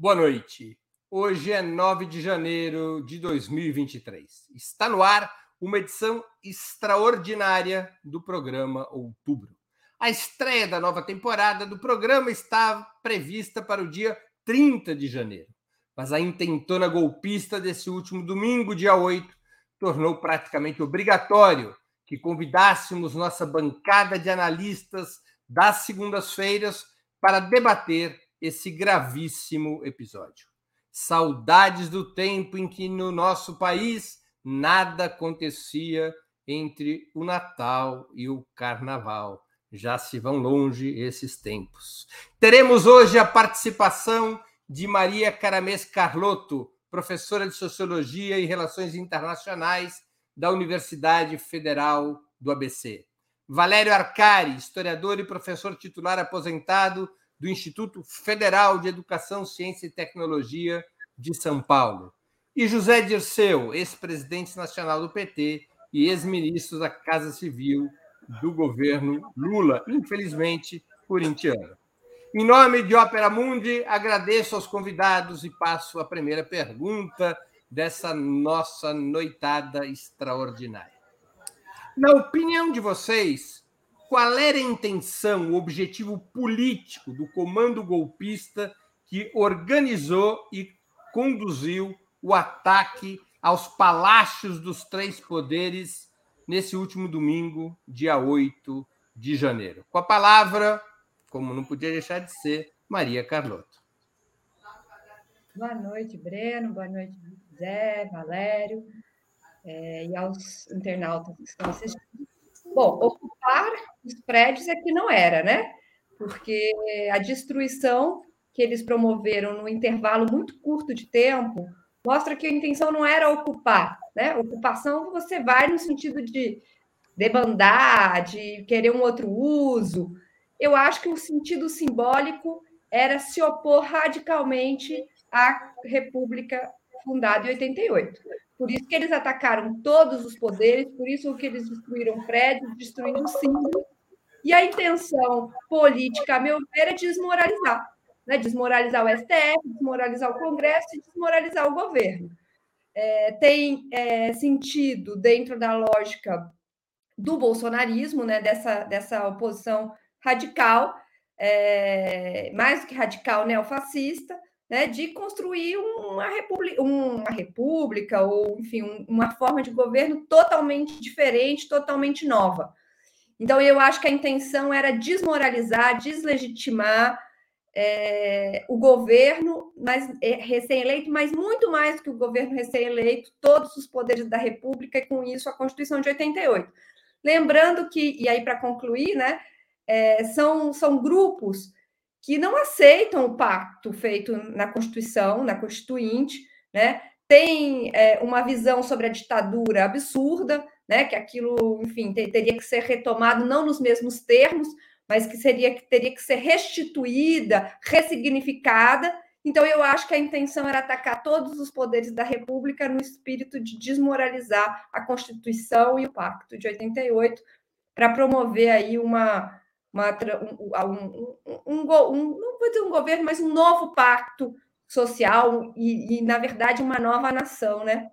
Boa noite. Hoje é 9 de janeiro de 2023. Está no ar uma edição extraordinária do programa Outubro. A estreia da nova temporada do programa está prevista para o dia 30 de janeiro, mas a intentona golpista desse último domingo, dia 8, tornou praticamente obrigatório que convidássemos nossa bancada de analistas das segundas-feiras para debater esse gravíssimo episódio. Saudades do tempo em que no nosso país nada acontecia entre o Natal e o Carnaval. Já se vão longe esses tempos. Teremos hoje a participação de Maria Caramês Carlotto, professora de Sociologia e Relações Internacionais da Universidade Federal do ABC. Valério Arcari, historiador e professor titular aposentado do Instituto Federal de Educação, Ciência e Tecnologia de São Paulo. E José Dirceu, ex-presidente nacional do PT e ex-ministro da Casa Civil do governo Lula, infelizmente corintiano. Em nome de Ópera Mundi, agradeço aos convidados e passo a primeira pergunta dessa nossa noitada extraordinária. Na opinião de vocês, qual era a intenção, o objetivo político do comando golpista que organizou e conduziu o ataque aos palácios dos três poderes nesse último domingo, dia 8 de janeiro. Com a palavra, como não podia deixar de ser, Maria Carlotto. Boa noite, Breno. Boa noite, Zé, Valério, é, e aos internautas que estão assistindo. Bom, ocupar os prédios é que não era, né? Porque a destruição que eles promoveram no intervalo muito curto de tempo mostra que a intenção não era ocupar, né? Ocupação você vai no sentido de debandar, de querer um outro uso. Eu acho que o sentido simbólico era se opor radicalmente à República fundada em 88. Por isso que eles atacaram todos os poderes, por isso que eles destruíram prédios, destruindo símbolos. E a intenção política, a meu ver, é desmoralizar. Né? Desmoralizar o STF, desmoralizar o Congresso e desmoralizar o governo. É, tem é, sentido dentro da lógica do bolsonarismo, né? dessa, dessa oposição radical, é, mais do que radical neofascista, né, de construir uma república, uma república ou, enfim, uma forma de governo totalmente diferente, totalmente nova. Então, eu acho que a intenção era desmoralizar, deslegitimar é, o governo mas, é, recém-eleito, mas muito mais do que o governo recém-eleito, todos os poderes da República, e com isso a Constituição de 88. Lembrando que, e aí para concluir, né, é, são, são grupos que não aceitam o pacto feito na Constituição, na Constituinte, né? Tem é, uma visão sobre a ditadura absurda, né? Que aquilo, enfim, teria que ser retomado não nos mesmos termos, mas que seria que teria que ser restituída, ressignificada. Então, eu acho que a intenção era atacar todos os poderes da República no espírito de desmoralizar a Constituição e o Pacto de 88, para promover aí uma, uma, um, um, um, não vou dizer um governo, mas um novo pacto social e, e, na verdade, uma nova nação, né?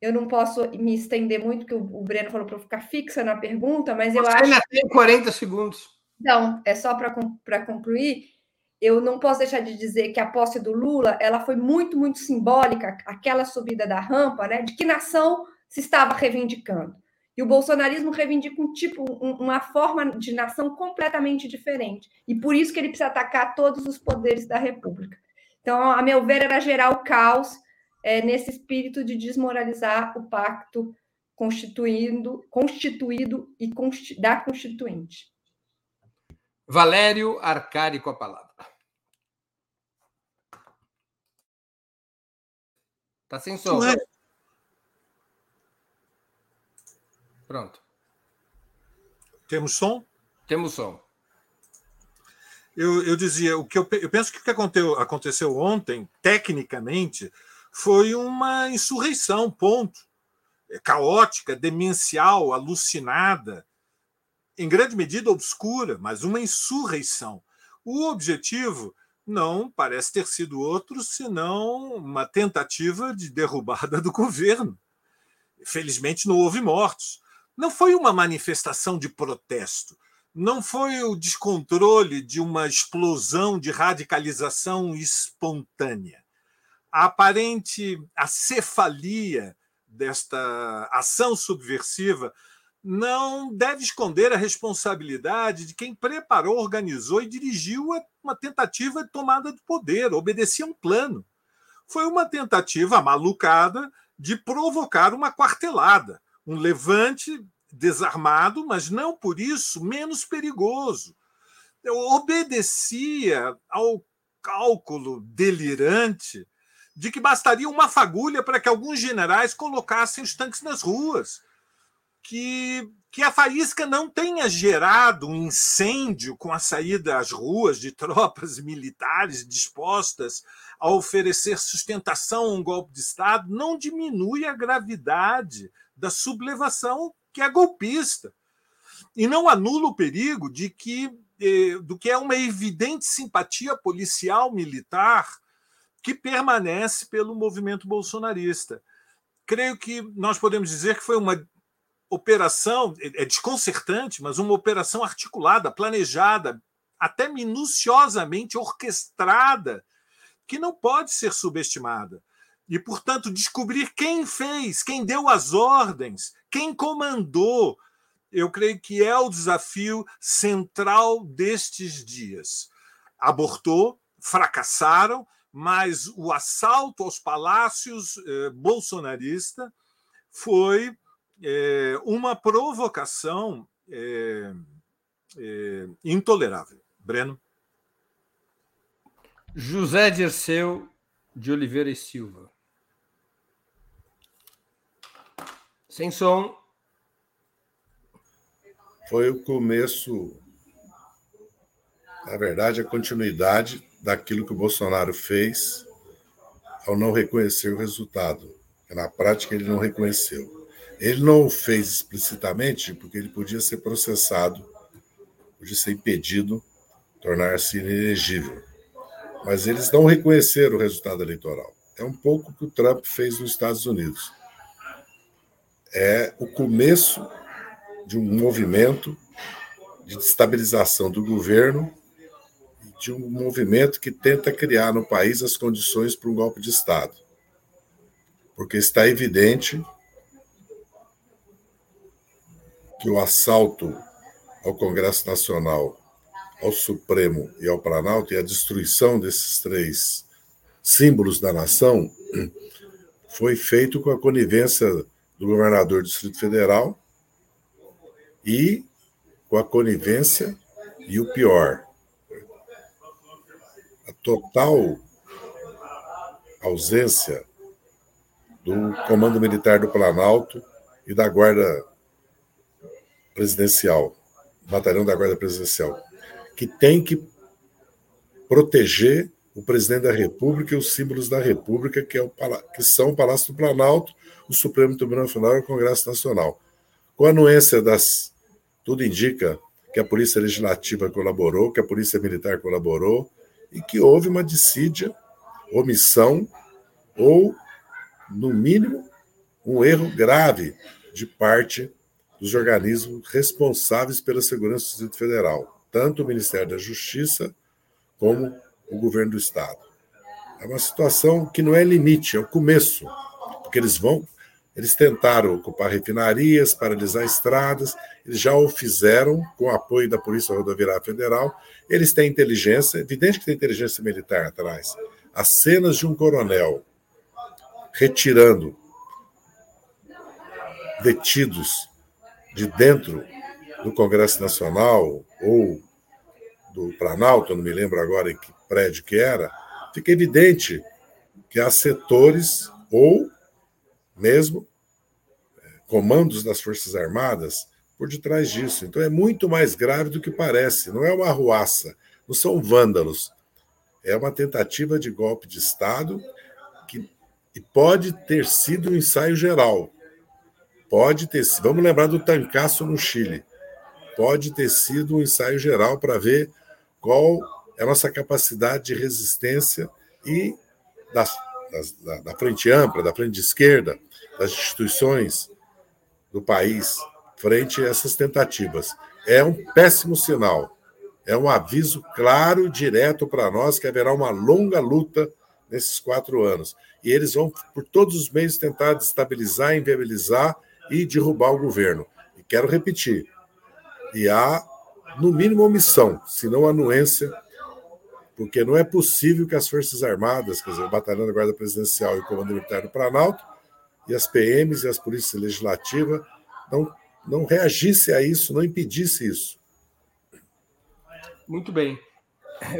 Eu não posso me estender muito, porque o, o Breno falou para ficar fixa na pergunta, mas eu Você acho. Ainda tem 40 segundos. Então, é só para concluir. Eu não posso deixar de dizer que a posse do Lula ela foi muito, muito simbólica, aquela subida da rampa, né? De que nação se estava reivindicando. E o bolsonarismo reivindica um tipo, uma forma de nação completamente diferente. E por isso que ele precisa atacar todos os poderes da República. Então, a meu ver, era gerar o caos é, nesse espírito de desmoralizar o pacto constituindo, constituído e consti, da Constituinte. Valério Arcari com a palavra. Está sem som. É, Pronto. Temos som? Temos som. Eu, eu dizia, o que eu, eu penso que o que aconteceu, aconteceu ontem, tecnicamente, foi uma insurreição, ponto. É caótica, demencial, alucinada, em grande medida obscura, mas uma insurreição. O objetivo não parece ter sido outro senão uma tentativa de derrubada do governo. Felizmente não houve mortos. Não foi uma manifestação de protesto, não foi o descontrole de uma explosão de radicalização espontânea. A aparente acefalia desta ação subversiva não deve esconder a responsabilidade de quem preparou, organizou e dirigiu uma tentativa de tomada do poder, obedecia um plano. Foi uma tentativa malucada de provocar uma quartelada, um levante desarmado, mas não por isso menos perigoso. Obedecia ao cálculo delirante de que bastaria uma fagulha para que alguns generais colocassem os tanques nas ruas que, que a faísca não tenha gerado um incêndio com a saída às ruas de tropas militares dispostas a oferecer sustentação a um golpe de Estado, não diminui a gravidade da sublevação que é golpista. E não anula o perigo de que eh, do que é uma evidente simpatia policial militar que permanece pelo movimento bolsonarista. Creio que nós podemos dizer que foi uma operação, é, é desconcertante, mas uma operação articulada, planejada, até minuciosamente orquestrada, que não pode ser subestimada. E, portanto, descobrir quem fez, quem deu as ordens, quem comandou, eu creio que é o desafio central destes dias. Abortou, fracassaram, mas o assalto aos palácios eh, bolsonarista foi é, uma provocação é, é, intolerável. Breno. José Dirceu de Oliveira e Silva. Sem som. Foi o começo, na verdade, a continuidade daquilo que o Bolsonaro fez ao não reconhecer o resultado. Na prática, ele não reconheceu. Ele não o fez explicitamente porque ele podia ser processado, podia ser impedido, tornar-se inelegível. Mas eles não reconheceram o resultado eleitoral. É um pouco o que o Trump fez nos Estados Unidos. É o começo de um movimento de destabilização do governo de um movimento que tenta criar no país as condições para um golpe de Estado. Porque está evidente que o assalto ao Congresso Nacional, ao Supremo e ao Planalto e a destruição desses três símbolos da nação foi feito com a conivência do governador do Distrito Federal e com a conivência e o pior, a total ausência do Comando Militar do Planalto e da Guarda presidencial, batalhão da Guarda Presidencial, que tem que proteger o presidente da República e os símbolos da República, que, é o, que são o Palácio do Planalto, o Supremo Tribunal Federal e o Congresso Nacional. Com a anuência das. Tudo indica que a Polícia Legislativa colaborou, que a Polícia Militar colaborou, e que houve uma dissídia, omissão, ou, no mínimo, um erro grave de parte dos organismos responsáveis pela segurança do Distrito Federal, tanto o Ministério da Justiça como o governo do Estado. É uma situação que não é limite, é o começo, porque eles vão, eles tentaram ocupar refinarias, paralisar estradas, eles já o fizeram com o apoio da Polícia Rodoviária Federal. Eles têm inteligência, evidente que tem inteligência militar atrás. As cenas de um coronel retirando detidos de dentro do Congresso Nacional ou do Planalto, não me lembro agora em que prédio que era, fica evidente que há setores ou mesmo é, comandos das Forças Armadas por detrás disso. Então é muito mais grave do que parece. Não é uma arruaça, não são vândalos. É uma tentativa de golpe de Estado que e pode ter sido um ensaio geral. Pode ter sido. Vamos lembrar do tancaço no Chile. Pode ter sido um ensaio geral para ver qual é a nossa capacidade de resistência e das, das, da, da frente ampla, da frente de esquerda, das instituições do país, frente a essas tentativas. É um péssimo sinal. É um aviso claro, direto para nós, que haverá uma longa luta nesses quatro anos. E eles vão, por todos os meios, tentar destabilizar, inviabilizar e derrubar o governo. E quero repetir: e há, no mínimo, omissão, se não anuência, porque não é possível que as Forças Armadas, quer dizer, o Batalhão da Guarda Presidencial e o Comando Militar do Planalto, e as PMs e as Polícias Legislativas não, não reagissem a isso, não impedissem isso. Muito bem.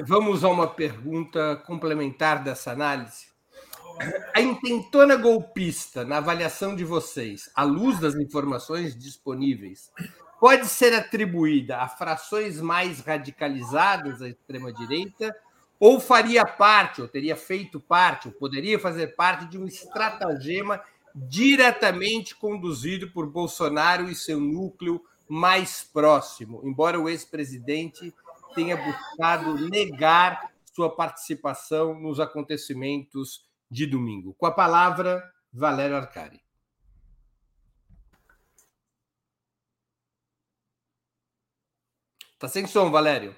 Vamos a uma pergunta complementar dessa análise. A intentona golpista, na avaliação de vocês, à luz das informações disponíveis, pode ser atribuída a frações mais radicalizadas da extrema-direita ou faria parte, ou teria feito parte, ou poderia fazer parte de um estratagema diretamente conduzido por Bolsonaro e seu núcleo mais próximo, embora o ex-presidente tenha buscado negar sua participação nos acontecimentos de domingo. Com a palavra, Valério Arcari. Está sem som, Valério.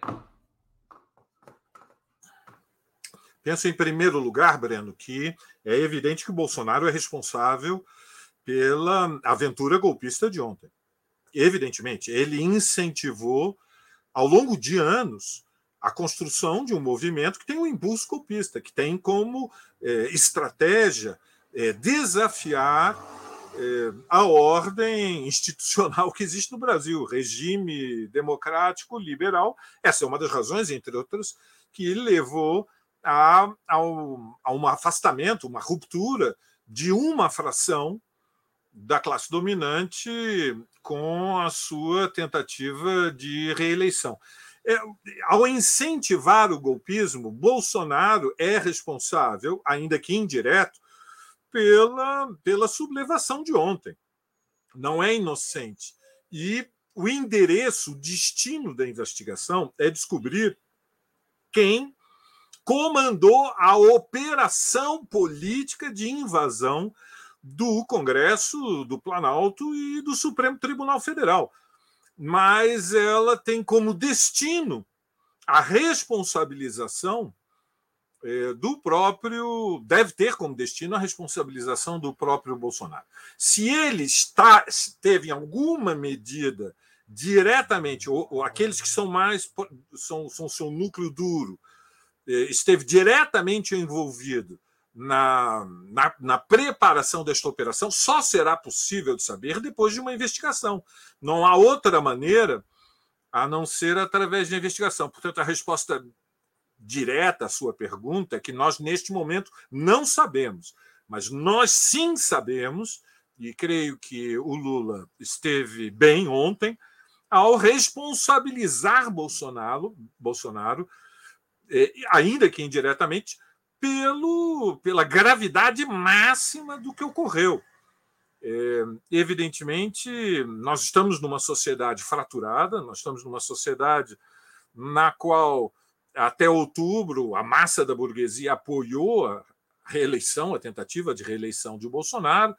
Penso, em primeiro lugar, Breno, que é evidente que o Bolsonaro é responsável pela aventura golpista de ontem. Evidentemente, ele incentivou, ao longo de anos, a construção de um movimento que tem um impulso golpista, que tem como é, estratégia é, desafiar a ordem institucional que existe no Brasil, regime democrático liberal. Essa é uma das razões, entre outras, que levou a, a, um, a um afastamento, uma ruptura de uma fração da classe dominante com a sua tentativa de reeleição. É, ao incentivar o golpismo, Bolsonaro é responsável, ainda que indireto, pela, pela sublevação de ontem. Não é inocente. E o endereço, o destino da investigação é descobrir quem comandou a operação política de invasão do Congresso, do Planalto e do Supremo Tribunal Federal mas ela tem como destino a responsabilização do próprio. Deve ter como destino a responsabilização do próprio Bolsonaro. Se ele está, teve alguma medida diretamente, ou, ou aqueles que são mais. são, são seu núcleo duro, é, esteve diretamente envolvido na, na, na, preparação desta operação só será possível de saber depois de uma investigação. Não há outra maneira a não ser através de investigação. Portanto, a resposta direta à sua pergunta é que nós, neste momento, não sabemos. Mas nós sim sabemos, e creio que o Lula esteve bem ontem, ao responsabilizar Bolsonaro, Bolsonaro eh, ainda que indiretamente, pelo, pela gravidade máxima do que ocorreu. É, evidentemente, nós estamos numa sociedade fraturada, nós estamos numa sociedade na qual, até outubro, a massa da burguesia apoiou a reeleição, a tentativa de reeleição de Bolsonaro.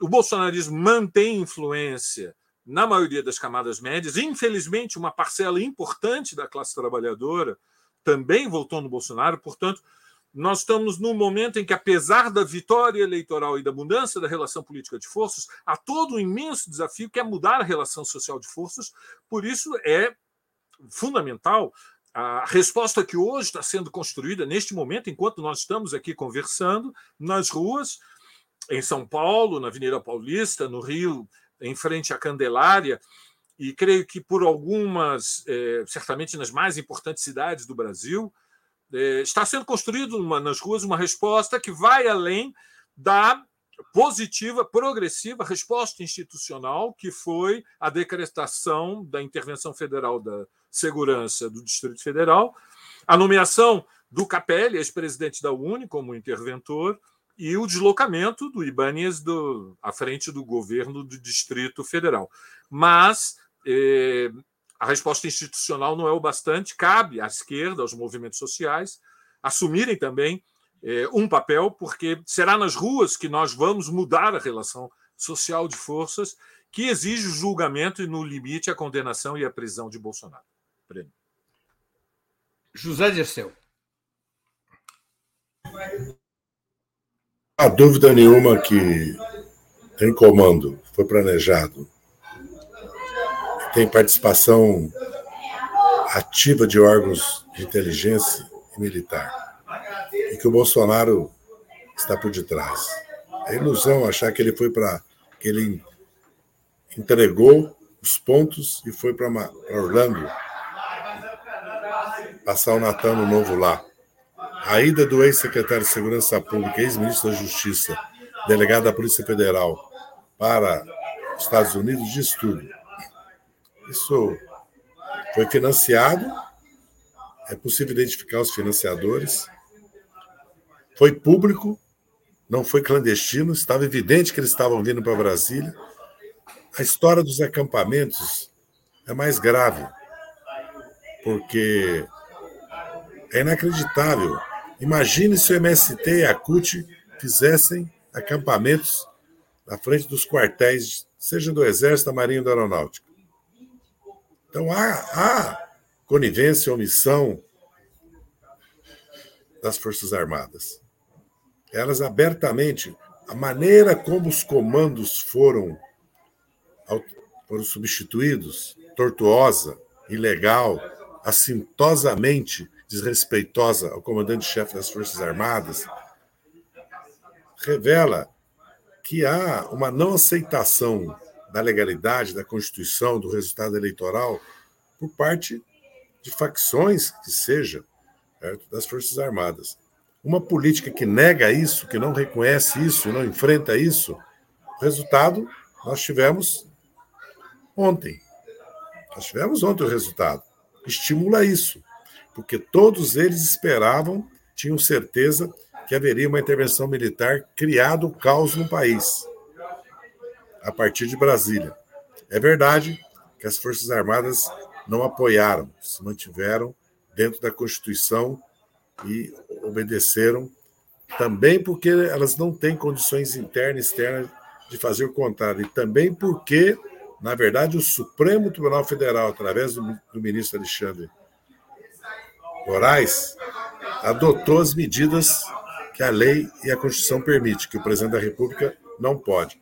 O bolsonarismo mantém influência na maioria das camadas médias. Infelizmente, uma parcela importante da classe trabalhadora também votou no Bolsonaro, portanto, nós estamos num momento em que, apesar da vitória eleitoral e da mudança da relação política de forças, há todo um imenso desafio que é mudar a relação social de forças. Por isso, é fundamental a resposta que hoje está sendo construída, neste momento, enquanto nós estamos aqui conversando, nas ruas, em São Paulo, na Avenida Paulista, no Rio, em frente à Candelária, e creio que por algumas, eh, certamente nas mais importantes cidades do Brasil, é, está sendo construído uma, nas ruas uma resposta que vai além da positiva, progressiva resposta institucional, que foi a decretação da intervenção federal da segurança do Distrito Federal, a nomeação do Capelli, ex-presidente da Uni, como interventor, e o deslocamento do Ibanez do, à frente do governo do Distrito Federal. Mas, eh, a resposta institucional não é o bastante, cabe à esquerda, aos movimentos sociais, assumirem também um papel, porque será nas ruas que nós vamos mudar a relação social de forças que exige o julgamento e, no limite, a condenação e a prisão de Bolsonaro. Prêmio. José Dirceu. Há dúvida nenhuma que tem comando, foi planejado. Tem participação ativa de órgãos de inteligência e militar. E que o Bolsonaro está por detrás. É ilusão achar que ele foi para. que ele entregou os pontos e foi para Orlando passar o Natal no Novo lá. A ida do ex-secretário de Segurança Pública, ex-ministro da Justiça, delegado da Polícia Federal para os Estados Unidos diz tudo. Isso foi financiado, é possível identificar os financiadores, foi público, não foi clandestino, estava evidente que eles estavam vindo para Brasília. A história dos acampamentos é mais grave, porque é inacreditável. Imagine se o MST e a CUT fizessem acampamentos na frente dos quartéis, seja do Exército, da Marinha ou da Aeronáutica. Então há, há conivência, omissão das Forças Armadas. Elas abertamente, a maneira como os comandos foram foram substituídos, tortuosa, ilegal, assintosamente desrespeitosa ao comandante-chefe das Forças Armadas, revela que há uma não aceitação da legalidade, da Constituição, do resultado eleitoral, por parte de facções que seja certo? das Forças Armadas. Uma política que nega isso, que não reconhece isso, não enfrenta isso, o resultado nós tivemos ontem. Nós tivemos ontem o resultado. Estimula isso, porque todos eles esperavam, tinham certeza que haveria uma intervenção militar criado caos no país, a partir de Brasília. É verdade que as Forças Armadas não apoiaram, se mantiveram dentro da Constituição e obedeceram, também porque elas não têm condições internas e externas de fazer o contrário, e também porque na verdade, o Supremo Tribunal Federal, através do, do ministro Alexandre Moraes, adotou as medidas que a lei e a Constituição permitem, que o presidente da República não pode.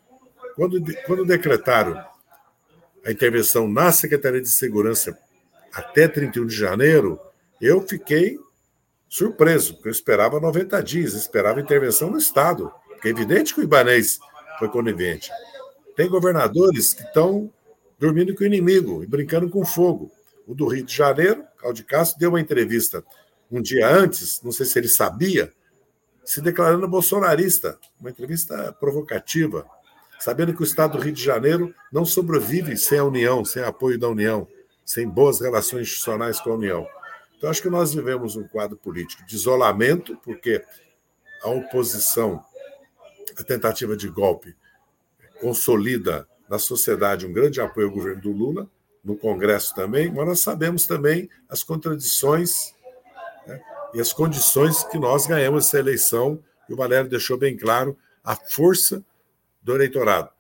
Quando, quando decretaram a intervenção na Secretaria de Segurança até 31 de janeiro, eu fiquei surpreso, porque eu esperava 90 dias, esperava intervenção no Estado, porque é evidente que o Ibanês foi conivente. Tem governadores que estão dormindo com o inimigo e brincando com fogo. O do Rio de Janeiro, Claudio Castro, deu uma entrevista um dia antes, não sei se ele sabia, se declarando bolsonarista, uma entrevista provocativa, sabendo que o Estado do Rio de Janeiro não sobrevive sem a União, sem apoio da União, sem boas relações institucionais com a União. Então, acho que nós vivemos um quadro político de isolamento, porque a oposição, a tentativa de golpe, consolida na sociedade um grande apoio ao governo do Lula, no Congresso também, mas nós sabemos também as contradições né, e as condições que nós ganhamos essa eleição, e o Valério deixou bem claro a força do eleitorado.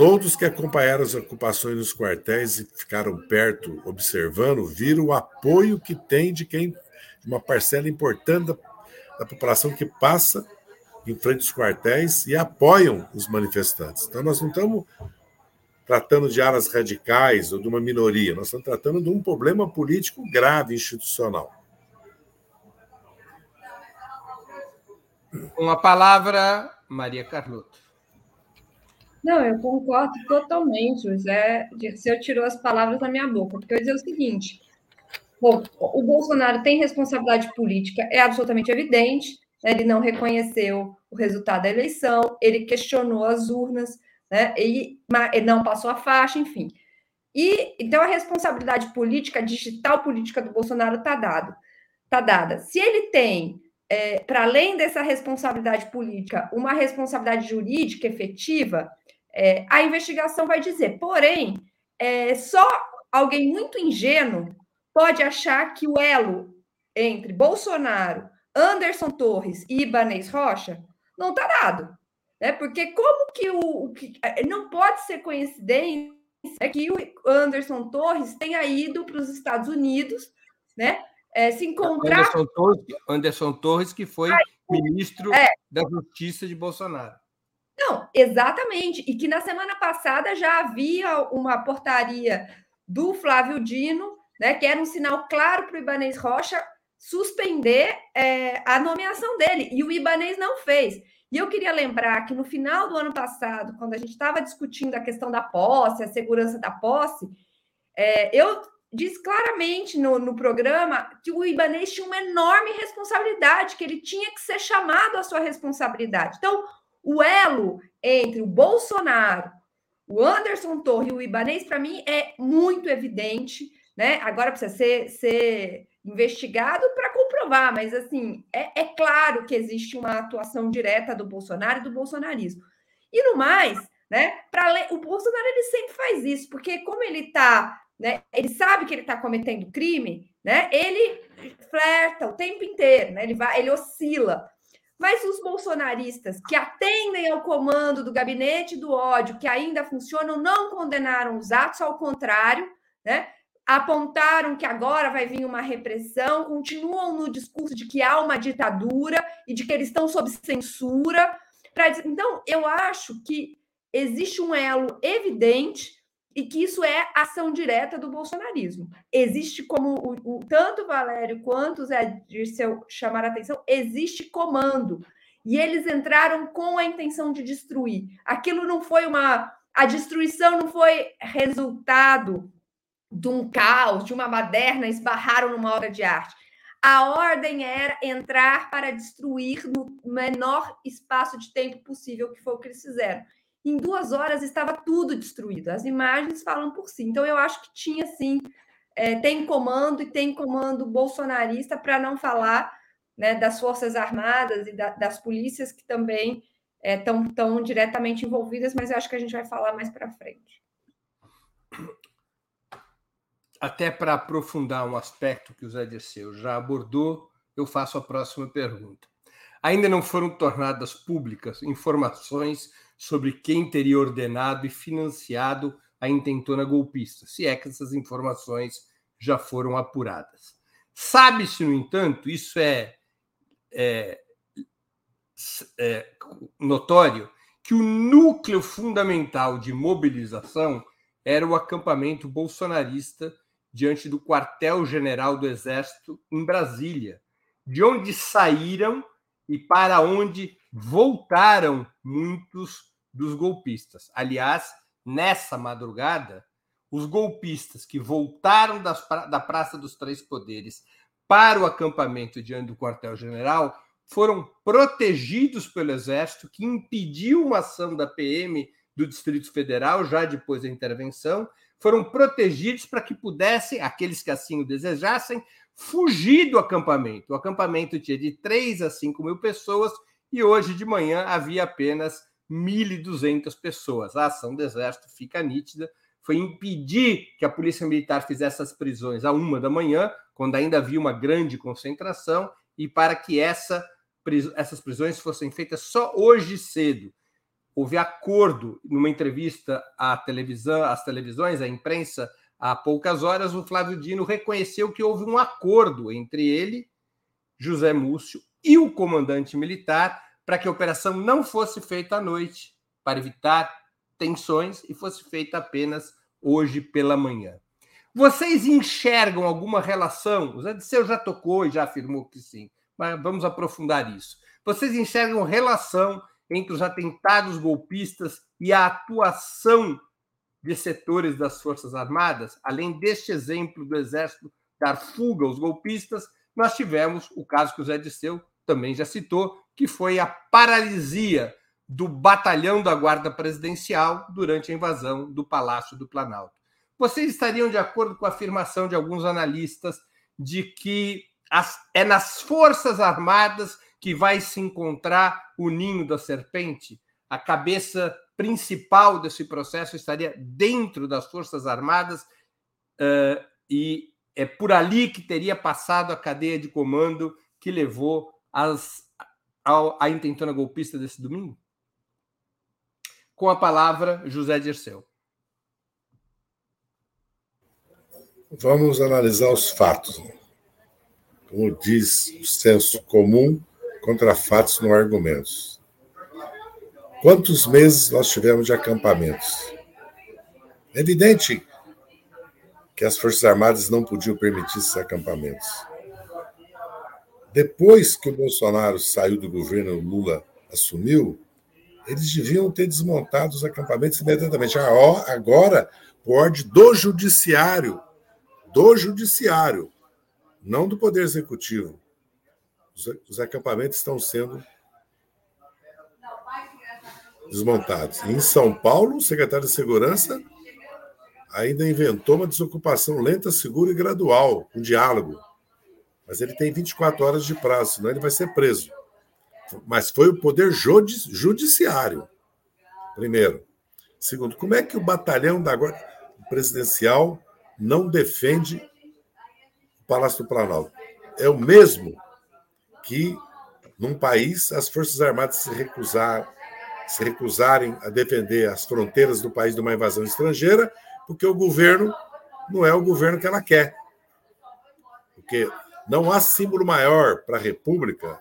Todos que acompanharam as ocupações nos quartéis e ficaram perto, observando, viram o apoio que tem de quem, uma parcela importante da, da população que passa em frente aos quartéis e apoiam os manifestantes. Então, nós não estamos tratando de alas radicais ou de uma minoria, nós estamos tratando de um problema político grave, institucional. Com a palavra, Maria Carlotto. Não, eu concordo totalmente. O Zé Dirceu tirou as palavras da minha boca, porque eu ia dizer o seguinte: bom, o Bolsonaro tem responsabilidade política, é absolutamente evidente, né, ele não reconheceu o resultado da eleição, ele questionou as urnas, né, e, ele não passou a faixa, enfim. E então a responsabilidade política, digital política do Bolsonaro está dado, tá dada. Se ele tem, é, para além dessa responsabilidade política, uma responsabilidade jurídica efetiva, é, a investigação vai dizer. Porém, é, só alguém muito ingênuo pode achar que o elo entre Bolsonaro, Anderson Torres e Ibanez Rocha não está dado. Né? Porque como que o, o que é, não pode ser coincidência que o Anderson Torres tenha ido para os Estados Unidos, né? É, se encontrar. Anderson Torres, Anderson Torres que foi Ai, ministro é. da Justiça de Bolsonaro. Não, exatamente. E que na semana passada já havia uma portaria do Flávio Dino, né, que era um sinal claro para o Ibanês Rocha suspender é, a nomeação dele. E o Ibanês não fez. E eu queria lembrar que no final do ano passado, quando a gente estava discutindo a questão da posse, a segurança da posse, é, eu disse claramente no, no programa que o Ibanês tinha uma enorme responsabilidade, que ele tinha que ser chamado à sua responsabilidade. Então, o elo entre o Bolsonaro, o Anderson Torre e o Ibanês, para mim, é muito evidente. Né? Agora precisa ser, ser investigado para comprovar, mas assim, é, é, claro que existe uma atuação direta do Bolsonaro e do bolsonarismo. E no mais, né, para o Bolsonaro ele sempre faz isso, porque como ele está, né, ele sabe que ele está cometendo crime, né, ele flerta o tempo inteiro, né, ele vai, ele oscila. Mas os bolsonaristas que atendem ao comando do gabinete do ódio, que ainda funcionam, não condenaram os atos, ao contrário, né? apontaram que agora vai vir uma repressão, continuam no discurso de que há uma ditadura e de que eles estão sob censura. Então, eu acho que existe um elo evidente e que isso é ação direta do bolsonarismo. Existe como o, o tanto Valério quanto Zé Dirceu chamaram a atenção, existe comando. E eles entraram com a intenção de destruir. Aquilo não foi uma. A destruição não foi resultado de um caos, de uma baderna, esbarraram numa obra de arte. A ordem era entrar para destruir no menor espaço de tempo possível, que foi o que eles fizeram. Em duas horas estava tudo destruído. As imagens falam por si. Então, eu acho que tinha sim, é, tem comando e tem comando bolsonarista, para não falar né, das Forças Armadas e da, das polícias que também estão é, tão diretamente envolvidas, mas eu acho que a gente vai falar mais para frente até para aprofundar um aspecto que o Zé Dirceu já abordou, eu faço a próxima pergunta. Ainda não foram tornadas públicas informações sobre quem teria ordenado e financiado a intentona golpista, se é que essas informações já foram apuradas. Sabe-se, no entanto, isso é, é, é notório, que o núcleo fundamental de mobilização era o acampamento bolsonarista diante do quartel-general do Exército em Brasília, de onde saíram e para onde voltaram muitos dos golpistas. Aliás, nessa madrugada, os golpistas que voltaram das, da Praça dos Três Poderes para o acampamento diante do quartel-general foram protegidos pelo Exército, que impediu uma ação da PM do Distrito Federal já depois da intervenção foram protegidos para que pudessem, aqueles que assim o desejassem, fugir do acampamento. O acampamento tinha de 3 a 5 mil pessoas e hoje de manhã havia apenas 1.200 pessoas. A ação do Exército fica nítida. Foi impedir que a Polícia Militar fizesse as prisões a uma da manhã, quando ainda havia uma grande concentração, e para que essa, essas prisões fossem feitas só hoje cedo houve acordo numa entrevista à televisão, às televisões, à imprensa, há poucas horas, o Flávio Dino reconheceu que houve um acordo entre ele, José Múcio, e o comandante militar para que a operação não fosse feita à noite, para evitar tensões, e fosse feita apenas hoje pela manhã. Vocês enxergam alguma relação? O Zé Disseu já tocou e já afirmou que sim, mas vamos aprofundar isso. Vocês enxergam relação entre os atentados golpistas e a atuação de setores das Forças Armadas, além deste exemplo do Exército dar fuga aos golpistas, nós tivemos o caso que o Zé Disseu também já citou, que foi a paralisia do batalhão da Guarda Presidencial durante a invasão do Palácio do Planalto. Vocês estariam de acordo com a afirmação de alguns analistas de que as, é nas Forças Armadas que vai se encontrar o ninho da serpente, a cabeça principal desse processo estaria dentro das Forças Armadas, uh, e é por ali que teria passado a cadeia de comando que levou as, a, intentona golpista desse domingo? Com a palavra, José Dirceu. Vamos analisar os fatos. Como diz o senso comum, contra fatos não argumentos. Quantos meses nós tivemos de acampamentos? É evidente que as Forças Armadas não podiam permitir esses acampamentos. Depois que o Bolsonaro saiu do governo, o Lula assumiu, eles deviam ter desmontado os acampamentos imediatamente. Agora, por ordem do judiciário, do judiciário, não do Poder Executivo. Os, os acampamentos estão sendo desmontados. em São Paulo, o secretário de Segurança ainda inventou uma desocupação lenta, segura e gradual, um diálogo. Mas ele tem 24 horas de prazo, senão ele vai ser preso. Mas foi o poder judiciário, primeiro. Segundo, como é que o batalhão da Guarda Presidencial não defende o Palácio do Planalto? É o mesmo que, num país, as Forças Armadas se recusar, se recusarem a defender as fronteiras do país de uma invasão estrangeira porque o governo não é o governo que ela quer. Porque não há símbolo maior para a República,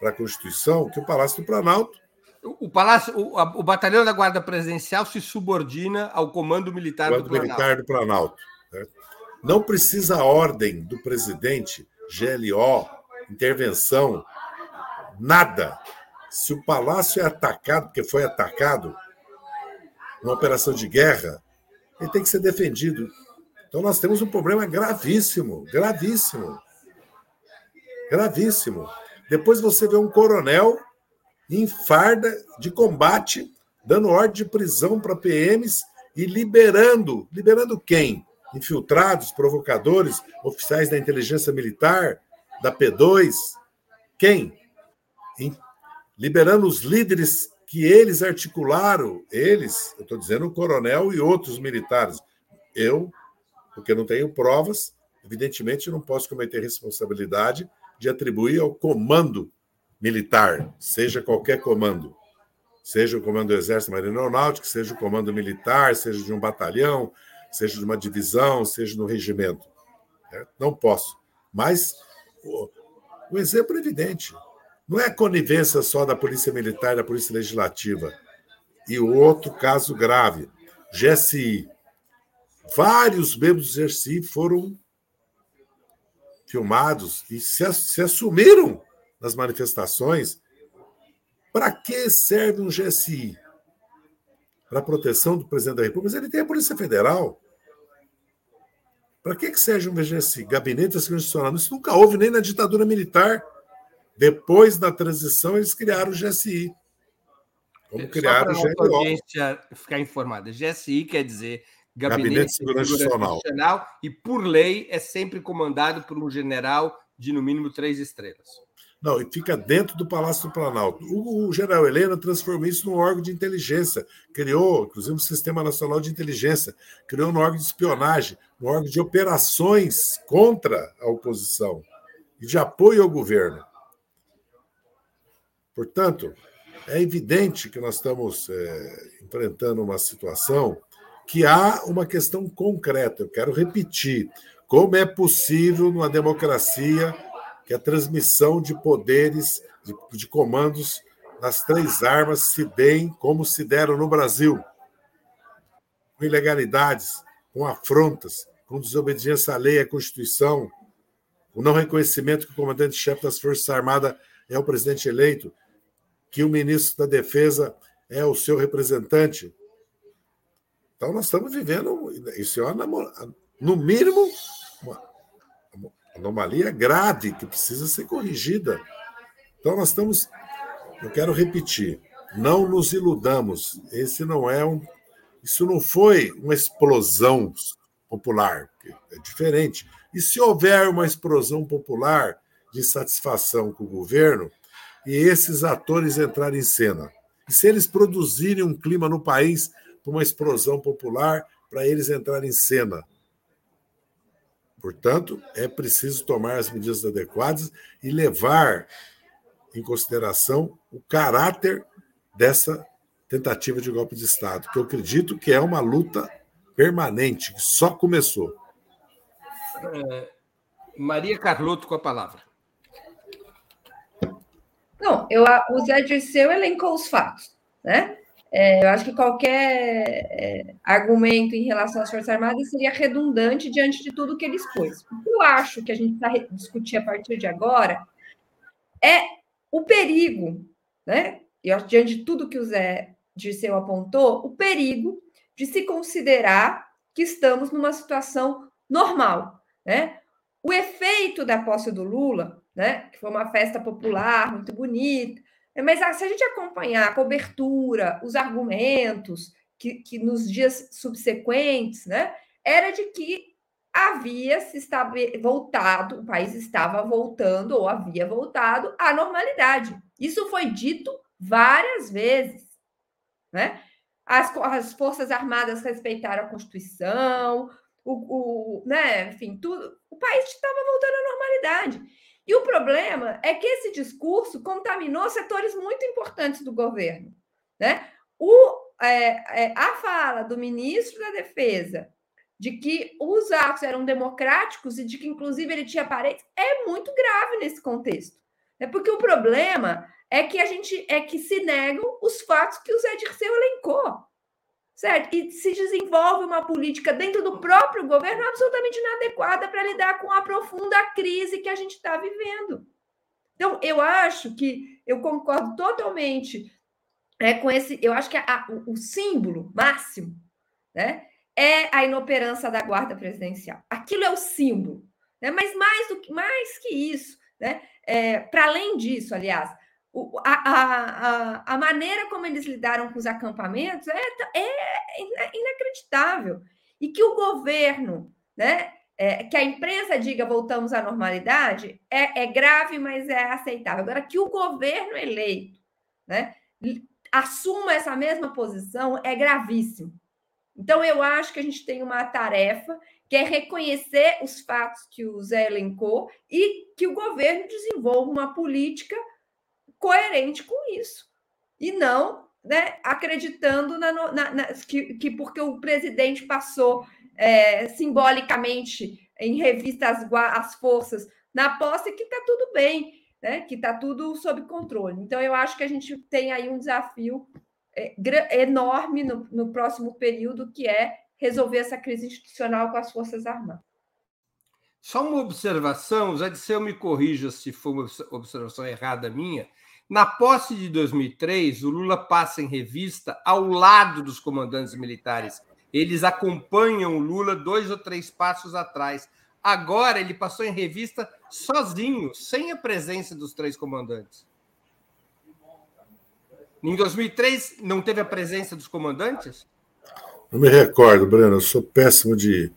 para a Constituição, que o Palácio do Planalto. O, Palácio, o, o, Batalhão da Guarda Presidencial se subordina ao Comando Militar Comando do Planalto. Militar do Planalto né? Não precisa ordem do presidente, GLO, intervenção, nada. Se o palácio é atacado, porque foi atacado, uma operação de guerra, ele tem que ser defendido. Então nós temos um problema gravíssimo, gravíssimo. Gravíssimo. Depois você vê um coronel em farda de combate, dando ordem de prisão para PMs e liberando, liberando quem? Infiltrados, provocadores, oficiais da inteligência militar, da P2. Quem? Liberando os líderes que eles articularam, eles, eu estou dizendo o coronel e outros militares. Eu, porque não tenho provas, evidentemente não posso cometer responsabilidade de atribuir ao comando militar, seja qualquer comando, seja o comando do Exército Marinho Aeronáutico, seja o comando militar, seja de um batalhão, seja de uma divisão, seja no regimento. Né? Não posso. Mas o, o exemplo é evidente. Não é conivência só da Polícia Militar e da Polícia Legislativa. E outro caso grave, GSI. Vários membros do GSI foram filmados e se, se assumiram nas manifestações. Para que serve um GSI? Para a proteção do presidente da República? Mas ele tem a Polícia Federal. Para que, que serve um GSI? Gabinete da Segurança Nacional. Isso nunca houve nem na ditadura militar. Depois da transição, eles criaram o GSI. Como é, criaram o GLO. audiência ficar informada. GSI quer dizer Gabinete, Gabinete de Segurança, Segurança Nacional e, por lei, é sempre comandado por um general de, no mínimo, três estrelas. Não, e fica dentro do Palácio do Planalto. O, o general Helena transformou isso num órgão de inteligência, criou, inclusive, um Sistema Nacional de Inteligência, criou um órgão de espionagem, um órgão de operações contra a oposição e de apoio ao governo. Portanto, é evidente que nós estamos é, enfrentando uma situação que há uma questão concreta. Eu quero repetir: como é possível, numa democracia, que a transmissão de poderes, de, de comandos nas três armas se deem como se deram no Brasil? Com ilegalidades, com afrontas, com desobediência à lei e à Constituição, o não reconhecimento que o comandante-chefe das Forças Armadas é o presidente eleito, que o ministro da Defesa é o seu representante. Então, nós estamos vivendo, isso é uma, no mínimo, uma anomalia grave que precisa ser corrigida. Então, nós estamos, eu quero repetir, não nos iludamos, esse não é um, isso não foi uma explosão popular, é diferente. E se houver uma explosão popular de insatisfação com o governo, e esses atores entrarem em cena. E se eles produzirem um clima no país para uma explosão popular, para eles entrarem em cena, Portanto, é preciso tomar as medidas adequadas e levar em consideração o caráter dessa tentativa de golpe de Estado, que eu acredito que é uma luta permanente, que só começou. É, Maria Carlotto com a palavra. Não, eu, o Zé Dirceu elencou os fatos, né? É, eu acho que qualquer é, argumento em relação às Forças Armadas seria redundante diante de tudo que ele expôs. O que eu acho que a gente está discutir a partir de agora é o perigo, né? E diante de tudo que o Zé Dirceu apontou, o perigo de se considerar que estamos numa situação normal, né? O efeito da posse do Lula, né, que foi uma festa popular muito bonita, mas se a gente acompanhar a cobertura, os argumentos que, que nos dias subsequentes, né, era de que havia se voltado, o país estava voltando ou havia voltado à normalidade. Isso foi dito várias vezes, né? As, as Forças Armadas respeitaram a Constituição, o, o né? enfim, tudo. O país estava voltando à normalidade. E o problema é que esse discurso contaminou setores muito importantes do governo. Né? O, é, é, a fala do ministro da Defesa de que os atos eram democráticos e de que, inclusive, ele tinha parentes, é muito grave nesse contexto. Né? Porque o problema é que a gente é que se negam os fatos que o Zé Dirceu elencou. Certo? E se desenvolve uma política dentro do próprio governo absolutamente inadequada para lidar com a profunda crise que a gente está vivendo. Então, eu acho que eu concordo totalmente é, com esse. Eu acho que a, o, símbolo máximo né, é a inoperância da guarda presidencial. Aquilo é o símbolo. Né? Mas mais, do que, mais que isso, né? É, para além disso, aliás, a, a, a, maneira como eles lidaram com os acampamentos é, é inacreditável. E que o governo, né, é, que a imprensa diga voltamos à normalidade, é, é, grave, mas é aceitável. Agora, que o governo eleito né, assuma essa mesma posição é gravíssimo. Então, eu acho que a gente tem uma tarefa que é reconhecer os fatos que o Zé elencou e que o governo desenvolva uma política coerente com isso. E não né, acreditando na, na, na, que, que, porque o presidente passou é, simbolicamente em revista as, as forças na posse, que está tudo bem, né, que está tudo sob controle. Então, eu acho que a gente tem aí um desafio é, enorme no, no próximo período, que é resolver essa crise institucional com as Forças Armadas. Só uma observação, Zé Disseu me corrija se for uma observação errada minha, na posse de 2003, o Lula passa em revista ao lado dos comandantes militares. Eles acompanham o Lula dois ou três passos atrás. Agora ele passou em revista sozinho, sem a presença dos três comandantes. Em 2003 não teve a presença dos comandantes? Não me recordo, Breno. Eu sou péssimo de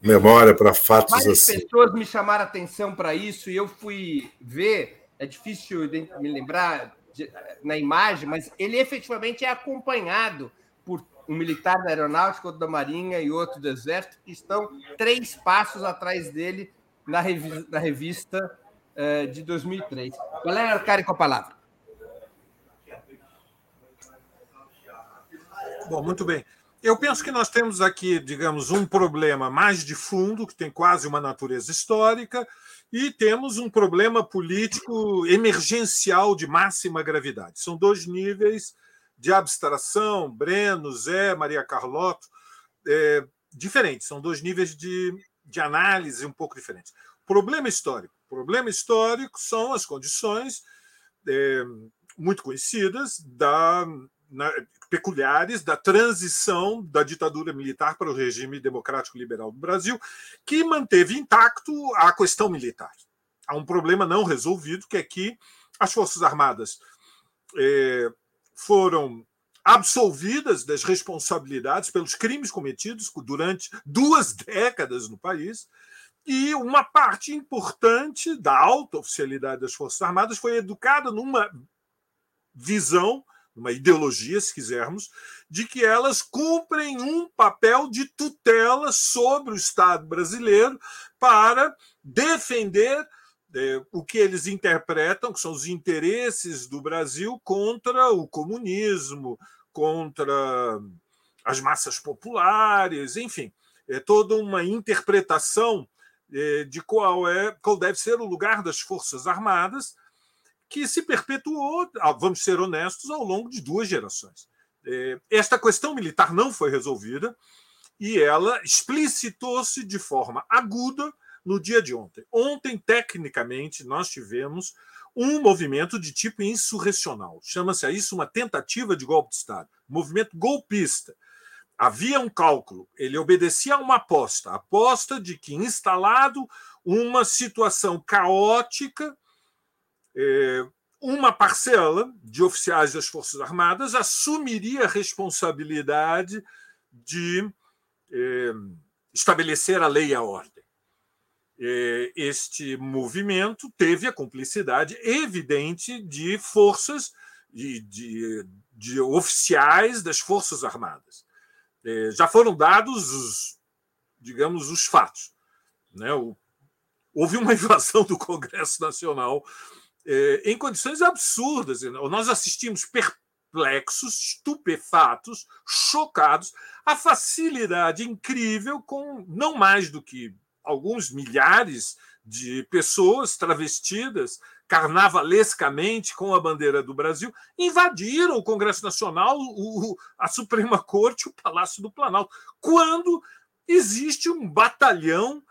memória para fatos Várias assim. pessoas me chamaram a atenção para isso e eu fui ver é difícil me lembrar de, na imagem, mas ele efetivamente é acompanhado por um militar da aeronáutica, outro da marinha e outro do exército, que estão três passos atrás dele na revista, na revista uh, de 2003. Valério Arcari com a palavra. Bom, muito bem. Eu penso que nós temos aqui, digamos, um problema mais de fundo, que tem quase uma natureza histórica, e temos um problema político emergencial de máxima gravidade. São dois níveis de abstração, Breno, Zé, Maria Carlotto, é, diferentes, são dois níveis de, de análise um pouco diferentes. Problema histórico. Problema histórico são as condições é, muito conhecidas da na, peculiares da transição da ditadura militar para o regime democrático liberal do Brasil, que manteve intacto a questão militar. Há um problema não resolvido, que é que as Forças Armadas é, foram absolvidas das responsabilidades pelos crimes cometidos durante duas décadas no país, e uma parte importante da alta oficialidade das Forças Armadas foi educada numa visão uma ideologia, se quisermos, de que elas cumprem um papel de tutela sobre o Estado brasileiro para defender é, o que eles interpretam que são os interesses do Brasil contra o comunismo, contra as massas populares, enfim, é toda uma interpretação é, de qual é qual deve ser o lugar das forças armadas que se perpetuou, ah, vamos ser honestos, ao longo de duas gerações. É, esta questão militar não foi resolvida e ela explicitou-se de forma aguda no dia de ontem. Ontem, tecnicamente, nós tivemos um movimento de tipo insurrecional. Chama-se a isso uma tentativa de golpe de Estado, movimento golpista. Havia um cálculo, ele obedecia a uma aposta, a aposta de que, instalado uma situação caótica, uma parcela de oficiais das Forças Armadas assumiria a responsabilidade de é, estabelecer a lei e a ordem. É, este movimento teve a cumplicidade evidente de forças, de, de, de oficiais das Forças Armadas. Já foram dados os, digamos, os fatos. Né? Houve uma invasão do Congresso Nacional é, em condições absurdas. Nós assistimos perplexos, estupefatos, chocados, a facilidade incrível com não mais do que alguns milhares de pessoas travestidas carnavalescamente com a bandeira do Brasil, invadiram o Congresso Nacional, o, a Suprema Corte, o Palácio do Planalto, quando existe um batalhão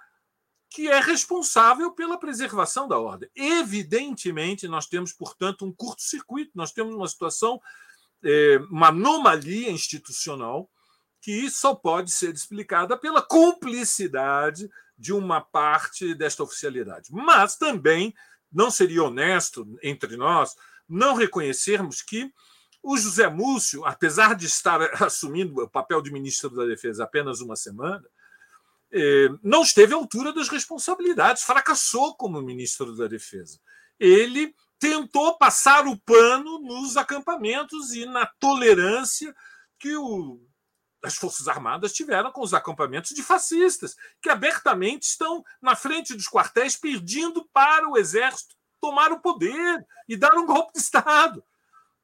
que é responsável pela preservação da ordem. Evidentemente, nós temos, portanto, um curto-circuito, nós temos uma situação, é, uma anomalia institucional que só pode ser explicada pela cumplicidade de uma parte desta oficialidade. Mas também não seria honesto entre nós não reconhecermos que o José Múcio, apesar de estar assumindo o papel de ministro da Defesa apenas uma semana, não esteve à altura das responsabilidades, fracassou como ministro da Defesa. Ele tentou passar o pano nos acampamentos e na tolerância que o, as Forças Armadas tiveram com os acampamentos de fascistas, que abertamente estão na frente dos quartéis pedindo para o Exército tomar o poder e dar um golpe de Estado.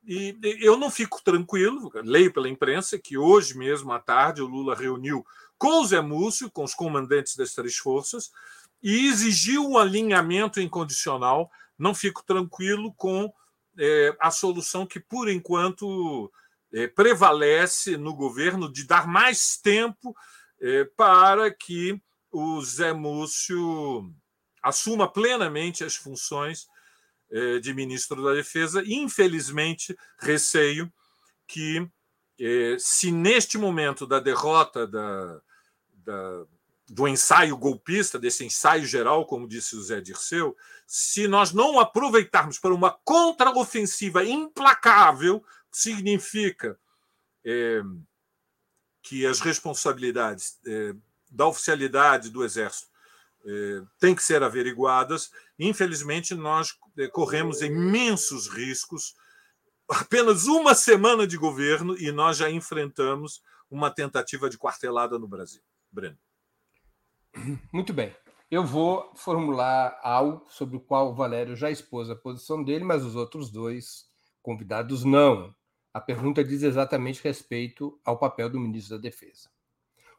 E eu não fico tranquilo, leio pela imprensa que hoje mesmo à tarde o Lula reuniu com Zé Múcio, com os comandantes das três forças, e exigiu um alinhamento incondicional. Não fico tranquilo com é, a solução que, por enquanto, é, prevalece no governo de dar mais tempo é, para que o Zé Múcio assuma plenamente as funções é, de ministro da Defesa. Infelizmente, receio que, é, se neste momento da derrota da, da, do ensaio golpista, desse ensaio geral, como disse o Zé Dirceu, se nós não aproveitarmos para uma contraofensiva implacável, significa é, que as responsabilidades é, da oficialidade do Exército é, têm que ser averiguadas. Infelizmente, nós é, corremos imensos riscos. Apenas uma semana de governo e nós já enfrentamos uma tentativa de quartelada no Brasil. Breno. Muito bem. Eu vou formular algo sobre o qual o Valério já expôs a posição dele, mas os outros dois convidados não. A pergunta diz exatamente respeito ao papel do ministro da Defesa.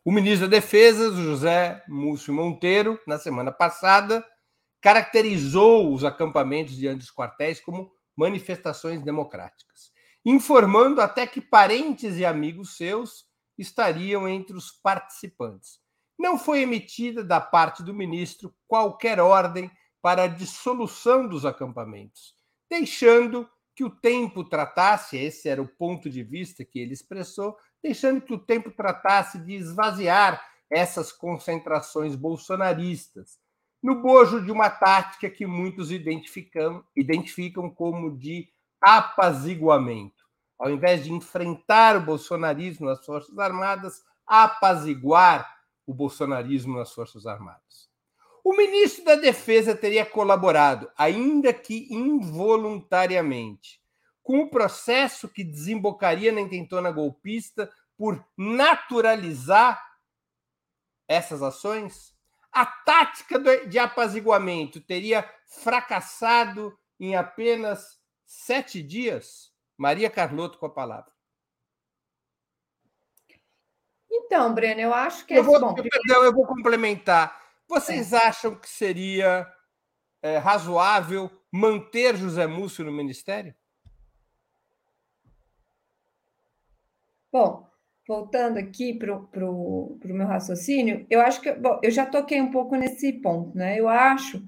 O ministro da Defesa, José Múcio Monteiro, na semana passada, caracterizou os acampamentos diante dos quartéis como manifestações democráticas, informando até que parentes e amigos seus estariam entre os participantes. Não foi emitida da parte do ministro qualquer ordem para a dissolução dos acampamentos, deixando que o tempo tratasse, esse era o ponto de vista que ele expressou, deixando que o tempo tratasse de esvaziar essas concentrações bolsonaristas, no bojo de uma tática que muitos identificam, identificam como de apaziguamento ao invés de enfrentar o bolsonarismo nas Forças Armadas, apaziguar o bolsonarismo nas Forças Armadas. O ministro da Defesa teria colaborado, ainda que involuntariamente, com o processo que desembocaria na intentona golpista por naturalizar essas ações? A tática de apaziguamento teria fracassado em apenas sete dias? Maria Carlotto com a palavra. Então, Breno, eu acho que. Eu vou, bom, perdão, eu vou complementar. Vocês é. acham que seria é, razoável manter José Múcio no ministério? Bom, voltando aqui para o meu raciocínio, eu acho que bom, eu já toquei um pouco nesse ponto, né? Eu acho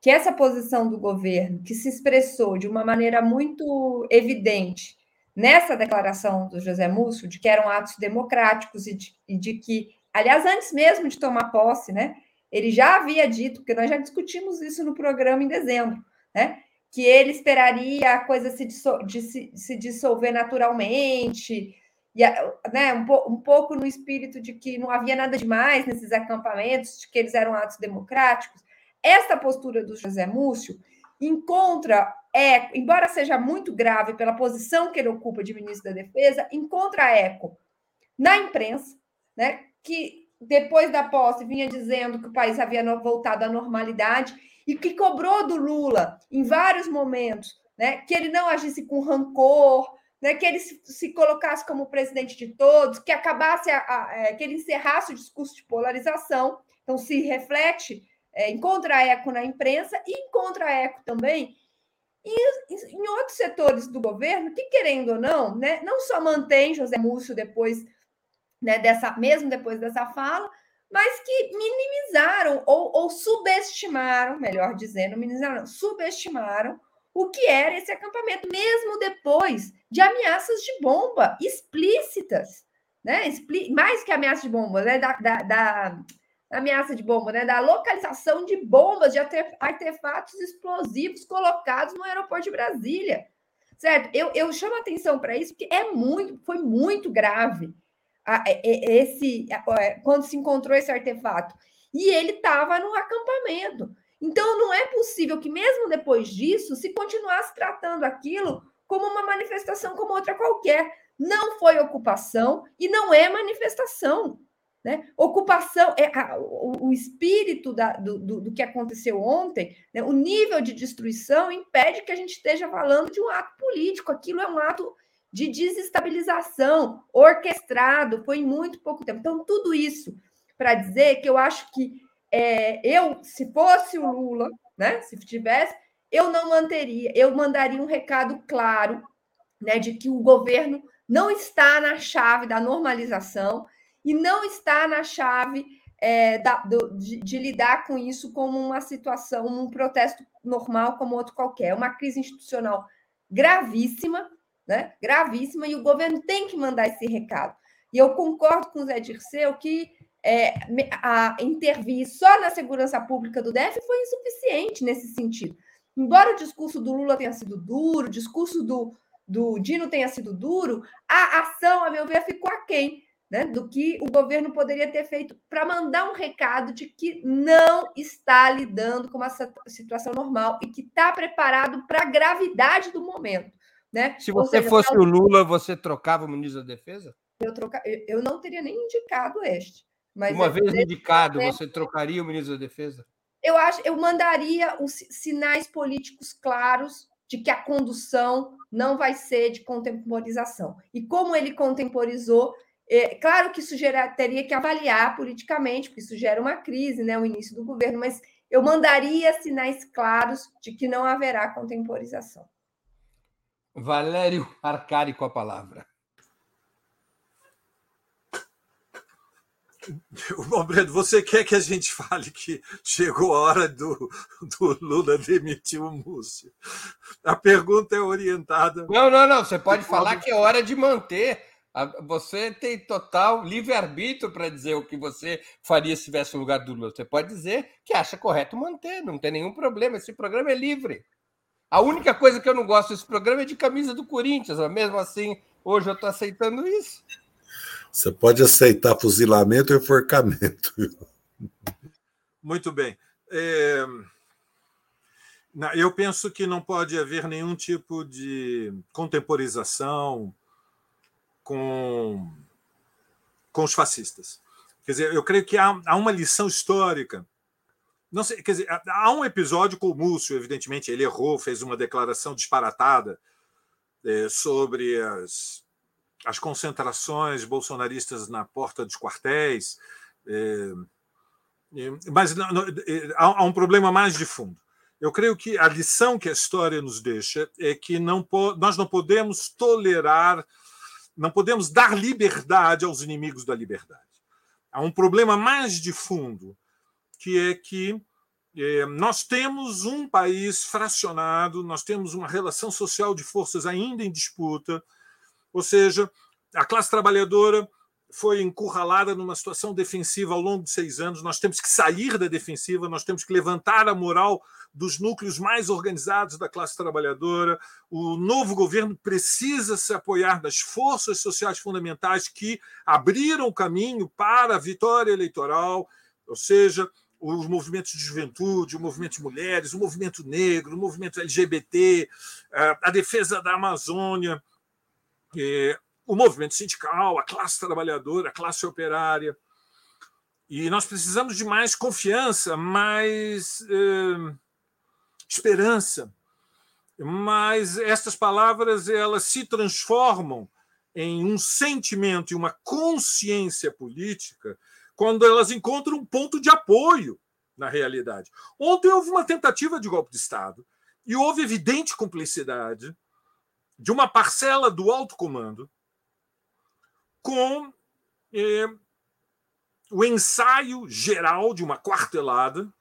que essa posição do governo, que se expressou de uma maneira muito evidente nessa declaração do José Múcio, de que eram atos democráticos e de, e de que, aliás, antes mesmo de tomar posse, né? Ele já havia dito, porque nós já discutimos isso no programa em dezembro, né? Que ele esperaria a coisa se, de se, se dissolver naturalmente, e, né, um, po, um pouco no espírito de que não havia nada demais nesses acampamentos, de que eles eram atos democráticos. Esta postura do José Múcio encontra, é, embora seja muito grave pela posição que ele ocupa de ministro da Defesa, encontra eco na imprensa, né, que depois da posse, vinha dizendo que o país havia voltado à normalidade e que cobrou do Lula, em vários momentos, né, que ele não agisse com rancor, né, que ele se, se colocasse como presidente de todos, que acabasse, a, a, é, que ele encerrasse o discurso de polarização. Então, se reflete, é, encontra eco na imprensa e encontra eco também em, em outros setores do governo que, querendo ou não, né, não só mantém José Múcio depois né, dessa, mesmo depois dessa fala, mas que minimizaram ou, ou subestimaram, melhor dizendo, minimizaram, subestimaram o que era esse acampamento, mesmo depois de ameaças de bomba explícitas, né? Expli mais que ameaça de bomba, né? Da, da, da, ameaça de bomba, né? Da localização de bombas, de artefatos explosivos colocados no aeroporto de Brasília. Certo? Eu, eu chamo atenção para isso, porque é muito, foi muito grave esse quando se encontrou esse artefato. E ele estava no acampamento. Então, não é possível que, mesmo depois disso, se continuasse tratando aquilo como uma manifestação como outra qualquer. Não foi ocupação e não é manifestação. Né? Ocupação, é a, o, o, espírito da, do, do, do, que aconteceu ontem, né? o nível de destruição impede que a gente esteja falando de um ato político. Aquilo é um ato de desestabilização orquestrado, foi em muito pouco tempo. Então, tudo isso para dizer que eu acho que é, eu, se fosse o Lula, né, se tivesse, eu não manteria, eu mandaria um recado claro né, de que o governo não está na chave da normalização e não está na chave é, da, do, de, de, lidar com isso como uma situação, um protesto normal como outro qualquer. É uma crise institucional gravíssima, né? gravíssima, e o governo tem que mandar esse recado. E eu concordo com o Zé Dirceu que é, a intervir só na segurança pública do DF foi insuficiente nesse sentido. Embora o discurso do Lula tenha sido duro, o discurso do, do Dino tenha sido duro, a ação, a meu ver, ficou aquém né, do que o governo poderia ter feito para mandar um recado de que não está lidando com uma situação normal e que está preparado para a gravidade do momento. Né? Se você seja, fosse o Lula, você trocava o ministro da Defesa? Eu, troca... eu não teria nem indicado este. Mas Uma vez indicado, você trocaria o ministro da Defesa? Eu acho, eu mandaria os sinais políticos claros de que a condução não vai ser de contemporização. E como ele contemporizou, é, claro que isso gera, teria que avaliar politicamente, porque isso gera uma crise, né, o início do governo, mas eu mandaria sinais claros de que não haverá contemporização. Valério Arcari com a palavra. Breno, você quer que a gente fale que chegou a hora do, do Lula demitir o Múcio? A pergunta é orientada. Não, não, não. Você pode falar que é hora de manter. Você tem total livre-arbítrio para dizer o que você faria se tivesse no lugar do Lula. Você pode dizer que acha correto manter, não tem nenhum problema. Esse programa é livre. A única coisa que eu não gosto desse programa é de camisa do Corinthians, mas mesmo assim, hoje eu estou aceitando isso. Você pode aceitar fuzilamento e enforcamento. Muito bem. É... Eu penso que não pode haver nenhum tipo de contemporização com, com os fascistas. Quer dizer, eu creio que há, há uma lição histórica. Não sei, quer dizer, há um episódio com o Múcio, evidentemente, ele errou, fez uma declaração disparatada é, sobre as, as concentrações bolsonaristas na porta dos quartéis. É, mas não, não, é, há, há um problema mais de fundo. Eu creio que a lição que a história nos deixa é que não, nós não podemos tolerar, não podemos dar liberdade aos inimigos da liberdade. Há um problema mais de fundo, que é que é, nós temos um país fracionado, nós temos uma relação social de forças ainda em disputa, ou seja, a classe trabalhadora foi encurralada numa situação defensiva ao longo de seis anos. Nós temos que sair da defensiva, nós temos que levantar a moral dos núcleos mais organizados da classe trabalhadora. O novo governo precisa se apoiar nas forças sociais fundamentais que abriram o caminho para a vitória eleitoral, ou seja, os movimentos de juventude, o movimento de mulheres, o movimento negro, o movimento LGBT, a defesa da Amazônia, é, o movimento sindical, a classe trabalhadora, a classe operária. E nós precisamos de mais confiança, mais eh, esperança. Mas estas palavras elas se transformam em um sentimento e uma consciência política quando elas encontram um ponto de apoio na realidade. Ontem houve uma tentativa de golpe de Estado e houve evidente cumplicidade de uma parcela do alto comando com eh, o ensaio geral de uma quartelada.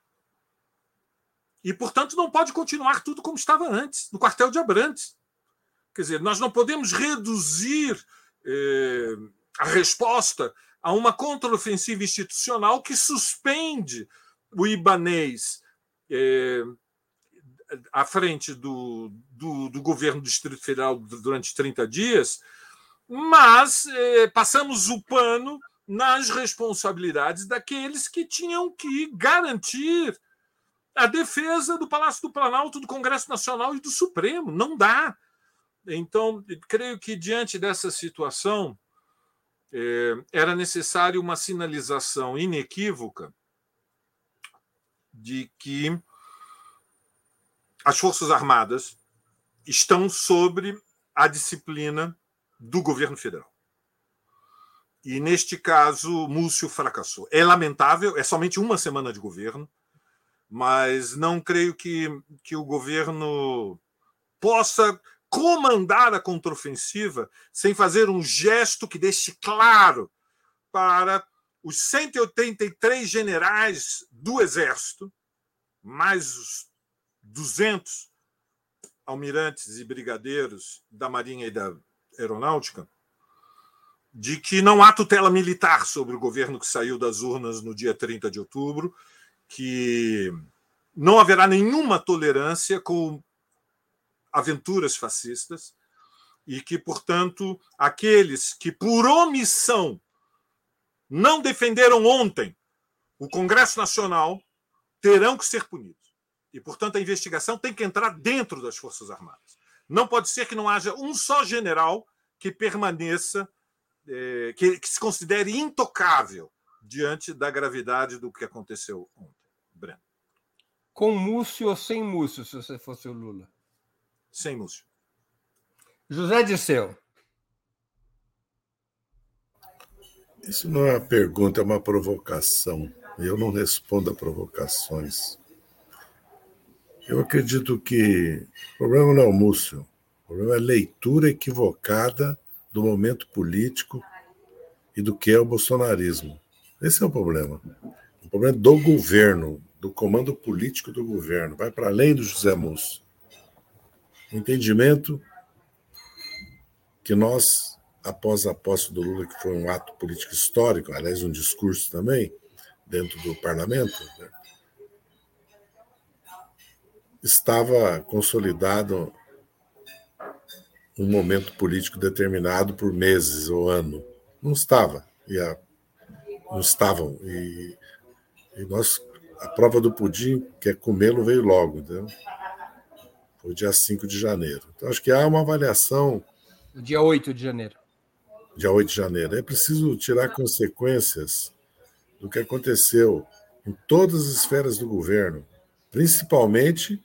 E, portanto, não pode continuar tudo como estava antes, no quartel de Abrantes. Quer dizer, nós não podemos reduzir eh, a resposta a uma contraofensiva institucional que suspende o ibanês eh, à frente do, do, do, governo do Distrito Federal durante 30 dias mas eh, passamos o pano nas responsabilidades daqueles que tinham que garantir a defesa do Palácio do Planalto, do Congresso Nacional e do Supremo. Não dá. Então, creio que diante dessa situação eh, era necessário uma sinalização inequívoca de que as Forças Armadas estão sobre a disciplina do governo federal. E neste caso, Múcio fracassou. É lamentável, é somente uma semana de governo, mas não creio que, que o governo possa comandar a contraofensiva sem fazer um gesto que deixe claro para os 183 generais do Exército, mais os 200 almirantes e brigadeiros da Marinha e da Aeronáutica de que não há tutela militar sobre o governo que saiu das urnas no dia 30 de outubro, que não haverá nenhuma tolerância com aventuras fascistas e que, portanto, aqueles que por omissão não defenderam ontem o Congresso Nacional terão que ser punidos. E, portanto, a investigação tem que entrar dentro das Forças Armadas. Não pode ser que não haja um só general que permaneça, é, que, que, se considere intocável diante da gravidade do que aconteceu ontem. Breno. Com Múcio ou sem Múcio, se você fosse o Lula? Sem Múcio. José Disseu. Isso não é uma pergunta, é uma provocação. Eu não respondo a provocações. Eu acredito que o problema não é o Múcio, o problema é a leitura equivocada do momento político e do que é o bolsonarismo. Esse é o problema. O problema é do governo, do comando político do governo. Vai para além do José Múcio. Entendimento que nós, após a posse do Lula, que foi um ato político histórico, aliás, um discurso também, dentro do parlamento, né, estava consolidado um momento político determinado por meses ou ano. Não estava. E a, não estavam. E, e, nós, a prova do pudim, que é comê-lo, veio logo. Entendeu? o dia 5 de janeiro. Então, acho que há uma avaliação. Dia 8 de janeiro. Dia 8 de janeiro. É preciso tirar consequências do que aconteceu em todas as esferas do governo, principalmente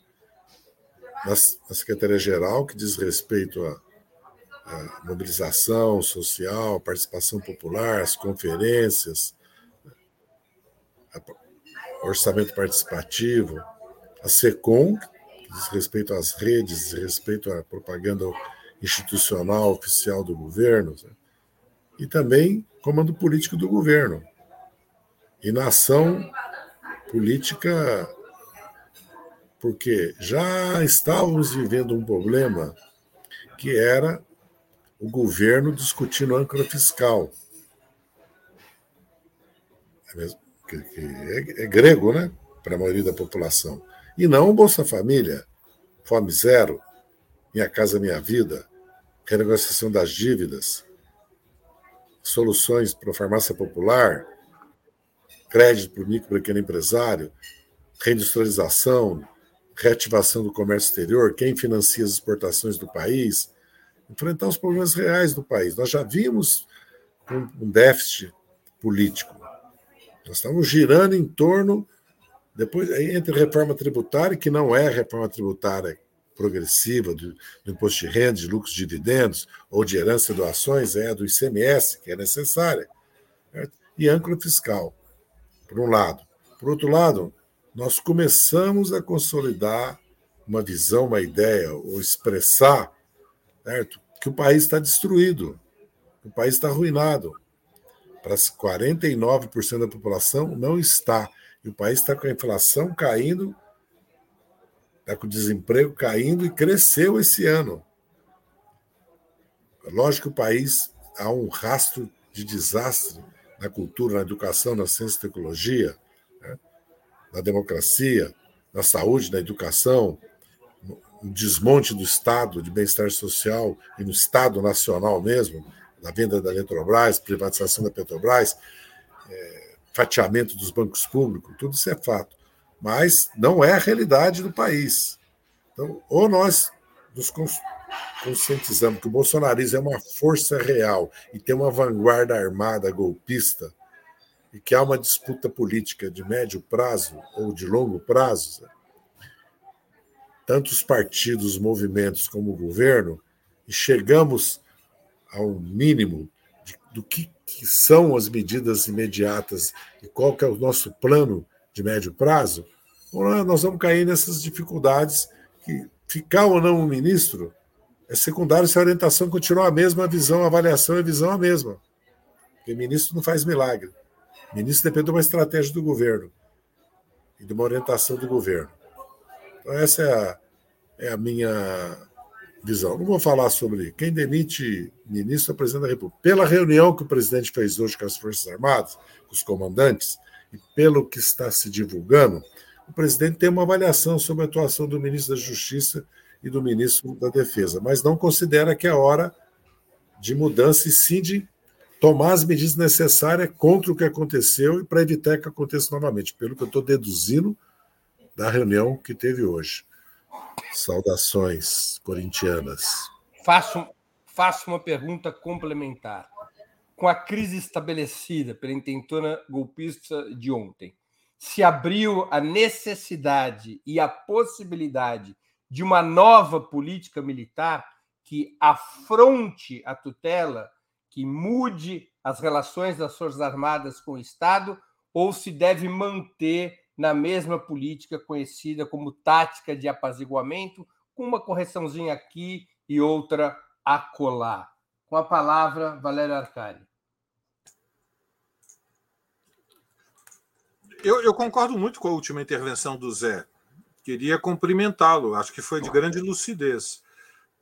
na, Secretaria-Geral, que diz respeito à, à mobilização social, participação popular, as conferências, orçamento participativo, a SECOM, que diz respeito às redes, diz respeito à propaganda institucional oficial do governo, né? e também comando político do governo. E na ação política, porque já estávamos vivendo um problema que era o governo discutindo âncora fiscal. É mesmo? é, é, grego, né? Para a maioria da população. E não o Bolsa Família, Fome Zero, Minha Casa Minha Vida, renegociação das dívidas, soluções para a farmácia popular, crédito para o micro e pequeno empresário, reindustrialização, reativação do comércio exterior, quem financia as exportações do país, enfrentar os problemas reais do país. Nós já vimos um déficit político. Nós estamos girando em torno, depois entre reforma tributária, que não é reforma tributária progressiva do, do, imposto de renda, de lucros de dividendos, ou de herança e doações, é a do ICMS, que é necessária, certo? e âncora fiscal, por um lado. Por outro lado, nós começamos a consolidar uma visão, uma ideia, ou expressar certo? que o país está destruído, que o país está arruinado para 49% da população não está. E o país está com a inflação caindo, está com o desemprego caindo e cresceu esse ano. Lógico que o país há um rastro de desastre na cultura, na educação, na ciência e tecnologia? Na democracia, na saúde, na educação, no desmonte do Estado de bem-estar social e no Estado nacional mesmo, na venda da Eletrobras, privatização da Petrobras, é, fatiamento dos bancos públicos, tudo isso é fato. Mas não é a realidade do país. Então, ou nós nos conscientizamos que o bolsonarismo é uma força real e tem uma vanguarda armada golpista e que há uma disputa política de médio prazo ou de longo prazo, tanto os partidos, os movimentos como o governo, e chegamos ao mínimo de, do que, que, são as medidas imediatas e qual que é o nosso plano de médio prazo, nós vamos cair nessas dificuldades que ficar ou não um ministro é secundário se a orientação continuar a mesma, a visão, a avaliação e a visão a mesma. Porque ministro não faz milagre. Ministro depende de uma estratégia do governo e de uma orientação do governo. Então, essa é a, é a minha visão. Não vou falar sobre quem demite ministro é o presidente da República. Pela reunião que o presidente fez hoje com as Forças Armadas, com os comandantes, e pelo que está se divulgando, o presidente tem uma avaliação sobre a atuação do ministro da Justiça e do ministro da Defesa, mas não considera que é hora de mudança e sim de tomar as medidas necessárias contra o que aconteceu e para evitar que aconteça novamente, pelo que eu estou deduzindo da reunião que teve hoje. Saudações corintianas. Faço, faço uma pergunta complementar. Com a crise estabelecida pela intentona golpista de ontem, se abriu a necessidade e a possibilidade de uma nova política militar que afronte a tutela, que mude as relações das Forças Armadas com o Estado, ou se deve manter na mesma política conhecida como tática de apaziguamento, com uma correçãozinha aqui e outra acolá. Com a palavra, Valério Arcari. Eu, eu, concordo muito com a última intervenção do Zé. Queria cumprimentá-lo, acho que foi de grande lucidez.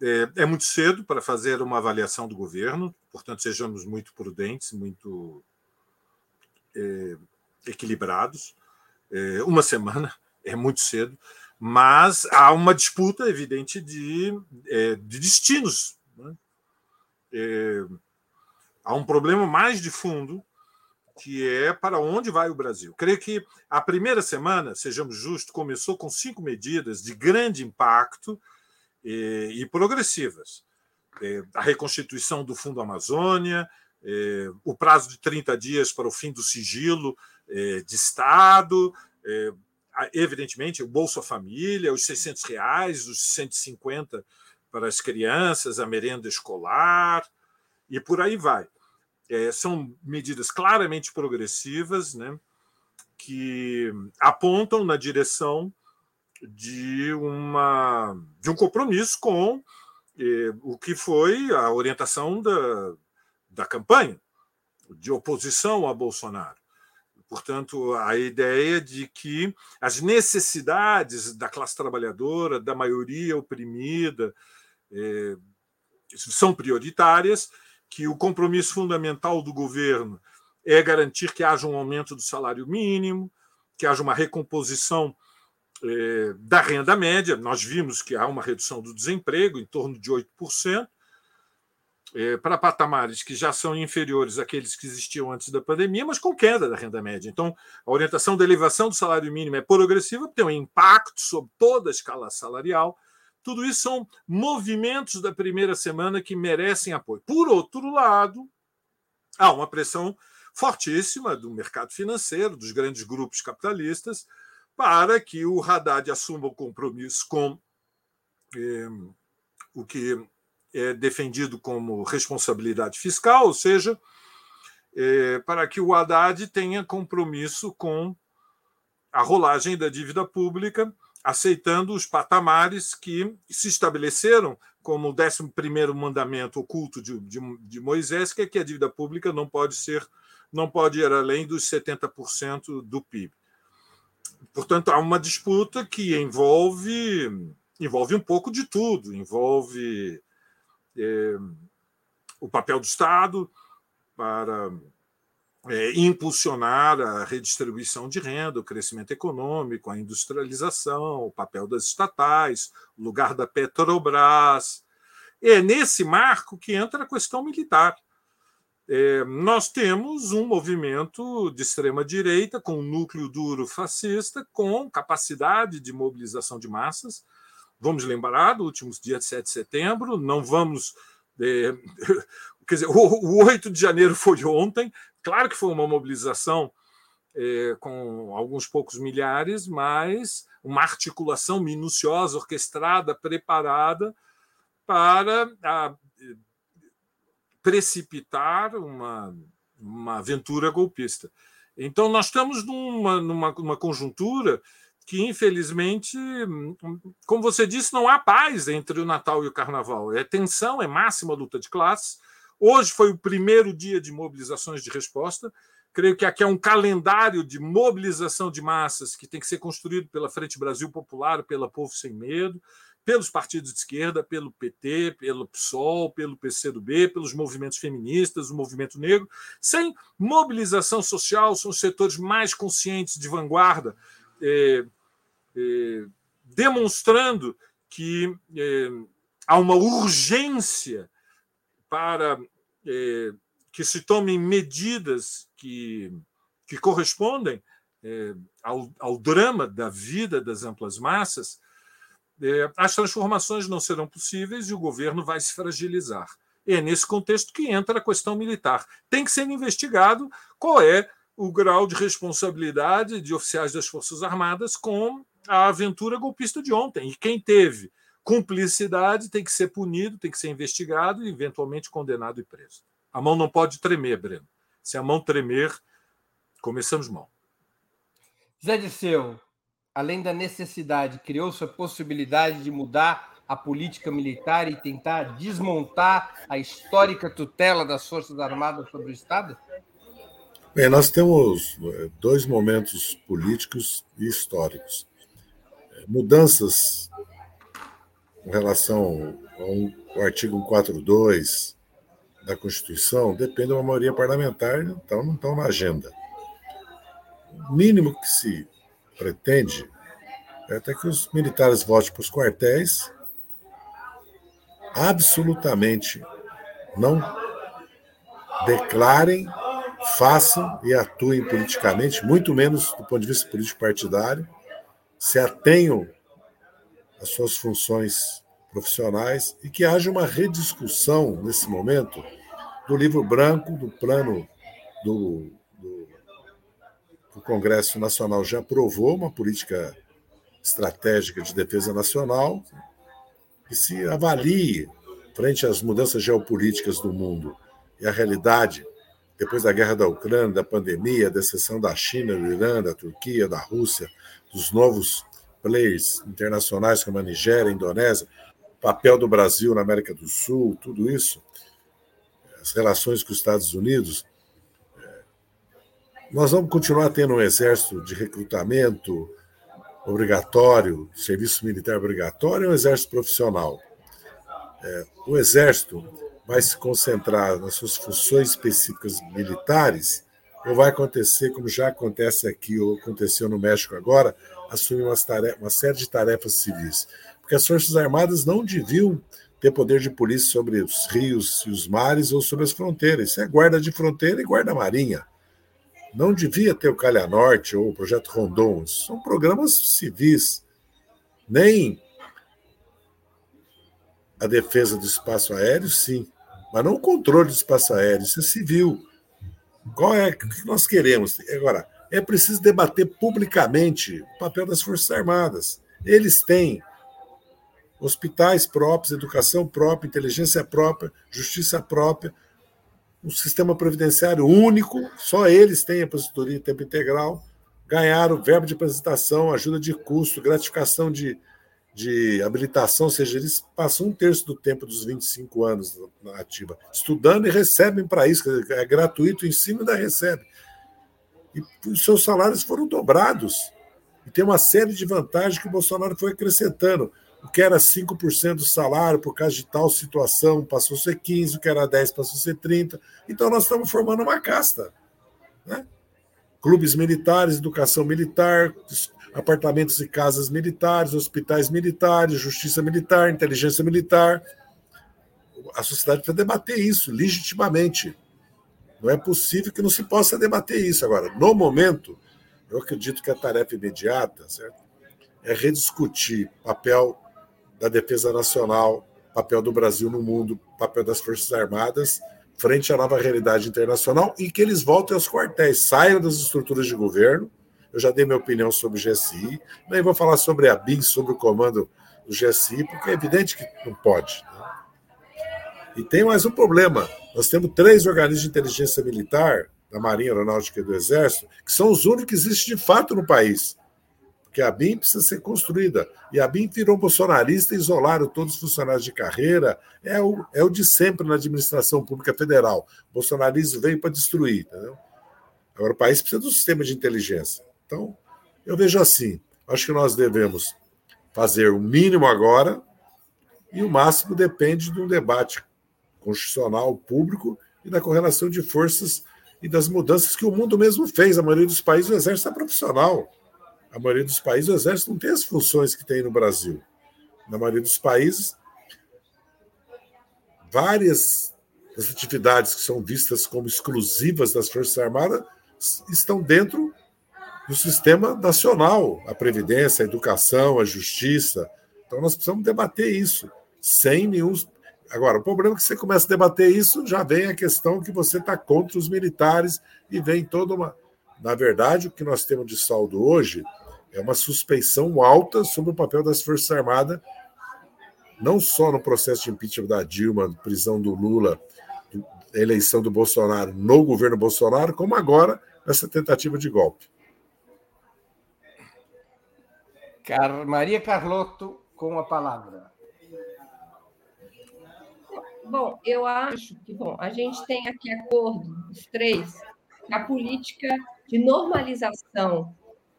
É, é muito cedo para fazer uma avaliação do governo, portanto, sejamos muito prudentes, muito é, equilibrados. É, uma semana é muito cedo, mas há uma disputa evidente de, é, de destinos. Né? É, há um problema mais de fundo que é para onde vai o Brasil. Creio que a primeira semana, sejamos justos, começou com cinco medidas de grande impacto e, e progressivas. É, a reconstituição do Fundo Amazônia, é, o prazo de 30 dias para o fim do sigilo é, de Estado, é, evidentemente, o Bolsa Família, os 600 reais, os 150 para as crianças, a merenda escolar, e por aí vai. É, são medidas claramente progressivas, né, que apontam na direção de, uma, de um compromisso com eh, o que foi a orientação da, da campanha de oposição a Bolsonaro. Portanto, a ideia de que as necessidades da classe trabalhadora, da maioria oprimida, eh, são prioritárias, que o compromisso fundamental do governo é garantir que haja um aumento do salário mínimo, que haja uma recomposição eh, da renda média. Nós vimos que há uma redução do desemprego em torno de 8%, eh, para patamares que já são inferiores àqueles que existiam antes da pandemia, mas com queda da renda média. Então, a orientação da elevação do salário mínimo é progressiva, tem um impacto sobre toda a escala salarial. Tudo isso são movimentos da primeira semana que merecem apoio. Por outro lado, há uma pressão fortíssima do mercado financeiro, dos grandes grupos capitalistas, para que o Haddad assuma o compromisso com eh, o que é defendido como responsabilidade fiscal, ou seja, eh, para que o Haddad tenha compromisso com a rolagem da dívida pública, aceitando os patamares que se estabeleceram como o 11 mandamento oculto de, de, de Moisés, que é que a dívida pública não pode ser não pode ir além dos 70% do PIB. Portanto, há uma disputa que envolve envolve um pouco de tudo, envolve é, o papel do Estado para é, impulsionar a redistribuição de renda, o crescimento econômico, a industrialização, o papel das estatais, o lugar da Petrobras. É nesse marco que entra a questão militar. É, nós temos um movimento de extrema-direita com um núcleo duro fascista, com capacidade de mobilização de massas. Vamos lembrar do último dia de 7 de setembro, não vamos. É, quer dizer, o, o 8 de janeiro foi ontem, claro que foi uma mobilização é, com alguns poucos milhares, mas uma articulação minuciosa, orquestrada, preparada para a precipitar uma, uma aventura golpista. Então, nós estamos numa, numa, numa conjuntura que, infelizmente, como você disse, não há paz entre o Natal e o Carnaval. É tensão, é máxima luta de classes. Hoje foi o primeiro dia de mobilizações de resposta. Creio que aqui é um calendário de mobilização de massas que tem que ser construído pela Frente Brasil Popular, pela Povo Sem Medo, pelos partidos de esquerda, pelo PT, pelo PSOL, pelo PCdoB, pelos movimentos feministas, o movimento negro, sem mobilização social, são os setores mais conscientes de vanguarda, é, é, demonstrando que é, há uma urgência para que se tomem medidas que, que correspondem ao, ao drama da vida das amplas massas as transformações não serão possíveis e o governo vai se fragilizar. É nesse contexto que entra a questão militar. Tem que ser investigado qual é o grau de responsabilidade de oficiais das Forças Armadas com a aventura golpista de ontem. E quem teve cumplicidade tem que ser punido, tem que ser investigado e, eventualmente, condenado e preso. A mão não pode tremer, Breno. Se a mão tremer, começamos mal. Zé Disseu, além da necessidade, criou-se a possibilidade de mudar a política militar e tentar desmontar a histórica tutela das Forças Armadas sobre o Estado? Bem, nós temos eh, dois momentos políticos e históricos. Eh, mudanças em relação ao artigo 142 da Constituição depende de uma maioria parlamentar, então não estão na agenda. O mínimo que se pretende é até que os militares voltem para os quartéis, absolutamente não declarem, façam e atuem politicamente, muito menos do ponto de vista político partidário, se atenham às suas funções profissionais e que haja uma rediscussão nesse momento do livro branco, do plano do, do Congresso Nacional já aprovou uma política estratégica de defesa nacional e se avalie frente às mudanças geopolíticas do mundo e a realidade depois da guerra da Ucrânia, da pandemia, da exceção da China, do Irã, da Turquia, da Rússia, dos novos players internacionais como a Nigéria, a Indonésia, o papel do Brasil na América do Sul, tudo isso, as relações com os Estados Unidos, nós vamos continuar tendo um exército de recrutamento obrigatório, serviço militar obrigatório um exército profissional. É, o exército vai se concentrar nas suas funções específicas militares ou vai acontecer, como já acontece aqui ou aconteceu no México agora, assumir uma, tarefa, uma série de tarefas civis. Porque as Forças Armadas não deviam ter poder de polícia sobre os rios e os mares ou sobre as fronteiras. Isso é guarda de fronteira e guarda marinha. Não devia ter o Calha Norte ou o Projeto Rondon. São programas civis. Nem a defesa do espaço aéreo, sim mas não o controle do espaço aéreo, isso é civil. Qual é o que nós queremos? Agora, é preciso debater publicamente o papel das Forças Armadas. Eles têm hospitais próprios, educação própria, inteligência própria, justiça própria, um sistema previdenciário único, só eles têm a aposentadoria em tempo integral, ganharam verbo de apresentação, ajuda de custo, gratificação de, de habilitação, ou seja, eles passam um terço do tempo dos 25 anos na ativa, estudando e recebem para isso, é gratuito o ensino e ainda recebe. E os seus salários foram dobrados. E tem uma série de vantagens que o Bolsonaro foi acrescentando. O que era 5% do salário por causa de tal situação passou a ser 15%, o que era 10% passou a ser 30%. Então nós estamos formando uma casta. Né? Clubes militares, educação militar, apartamentos e casas militares, hospitais militares, justiça militar, inteligência militar. A sociedade precisa debater isso legitimamente. Não é possível que não se possa debater isso. Agora, no momento, eu acredito que a tarefa imediata certo? é rediscutir papel da defesa nacional, papel do Brasil no mundo, papel das Forças Armadas frente à nova realidade internacional e que eles voltem aos quartéis, saiam das estruturas de governo eu já dei minha opinião sobre o GSI, nem vou falar sobre a BIM, sobre o comando do GSI, porque é evidente que não pode. Né? E tem mais um problema: nós temos três organismos de inteligência militar, da Marinha Aeronáutica e do Exército, que são os únicos que existem de fato no país. Porque a BIM precisa ser construída. E a BIM virou bolsonarista isolaram todos os funcionários de carreira. É o, é o de sempre na administração pública federal. O bolsonarismo veio para destruir. Entendeu? Agora, o país precisa do sistema de inteligência. Então, eu vejo assim: acho que nós devemos fazer o mínimo agora e o máximo depende de um debate constitucional público e da correlação de forças e das mudanças que o mundo mesmo fez. A maioria dos países o exército é profissional. A maioria dos países o exército não tem as funções que tem no Brasil. Na maioria dos países, várias das atividades que são vistas como exclusivas das Forças Armadas estão dentro do sistema nacional, a previdência, a educação, a justiça. Então nós precisamos debater isso sem nenhum. Agora, o problema é que você começa a debater isso, já vem a questão que você está contra os militares e vem toda uma. Na verdade, o que nós temos de saldo hoje é uma suspeição alta sobre o papel das Forças Armadas, não só no processo de impeachment da Dilma, prisão do Lula, eleição do Bolsonaro no governo Bolsonaro, como agora nessa tentativa de golpe. Car Maria Carlotto, com a palavra. Bom, eu acho que bom, a gente tem aqui acordo, os três, a política de normalização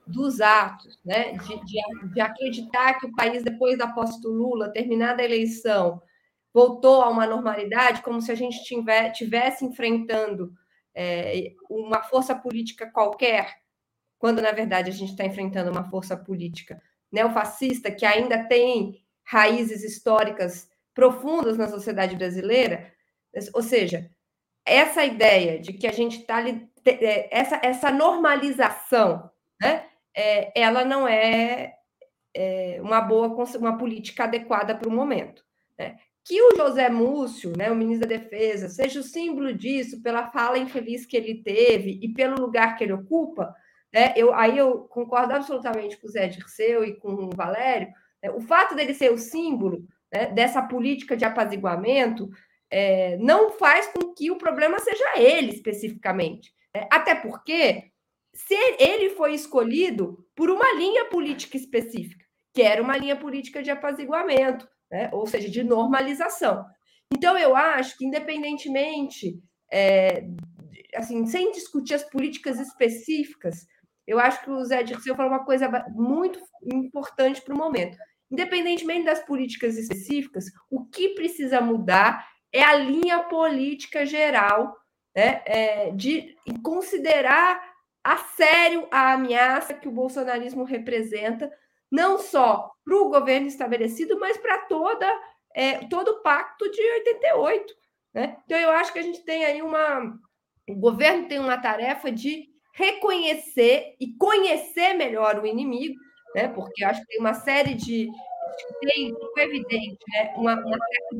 dos atos, né? De, de, de, acreditar que o país, depois da posse do Lula, terminada a eleição, voltou a uma normalidade, como se a gente tivesse enfrentando é, uma força política qualquer, quando na verdade a gente está enfrentando uma força política neofascista que ainda tem raízes históricas profundas na sociedade brasileira, ou seja, essa ideia de que a gente está é, essa, essa normalização, né, é, ela não é é, uma boa uma política adequada para o momento. Né? Que o José Múcio, né, o ministro da Defesa, seja o símbolo disso pela fala infeliz que ele teve e pelo lugar que ele ocupa, né, eu, aí eu concordo absolutamente com o Zé Dirceu e com o Valério. Né, o fato dele ser o símbolo né, dessa política de apaziguamento é, não faz com que o problema seja ele especificamente. Né? Até porque se ele foi escolhido por uma linha política específica, que era uma linha política de apaziguamento, né? ou seja, de normalização. Então, eu acho que, independentemente, é, assim, sem discutir as políticas específicas, eu acho que o Zé Dirceu falou uma coisa muito importante para o momento. Independentemente das políticas específicas, o que precisa mudar é a linha política geral né, é, de considerar a sério a ameaça que o bolsonarismo representa, não só para o governo estabelecido, mas para toda é, todo o pacto de 88. Né? Então, eu acho que a gente tem aí uma. O governo tem uma tarefa de reconhecer e conhecer melhor o inimigo, né? porque acho que tem uma série de. Tem, evidente, né? uma, uma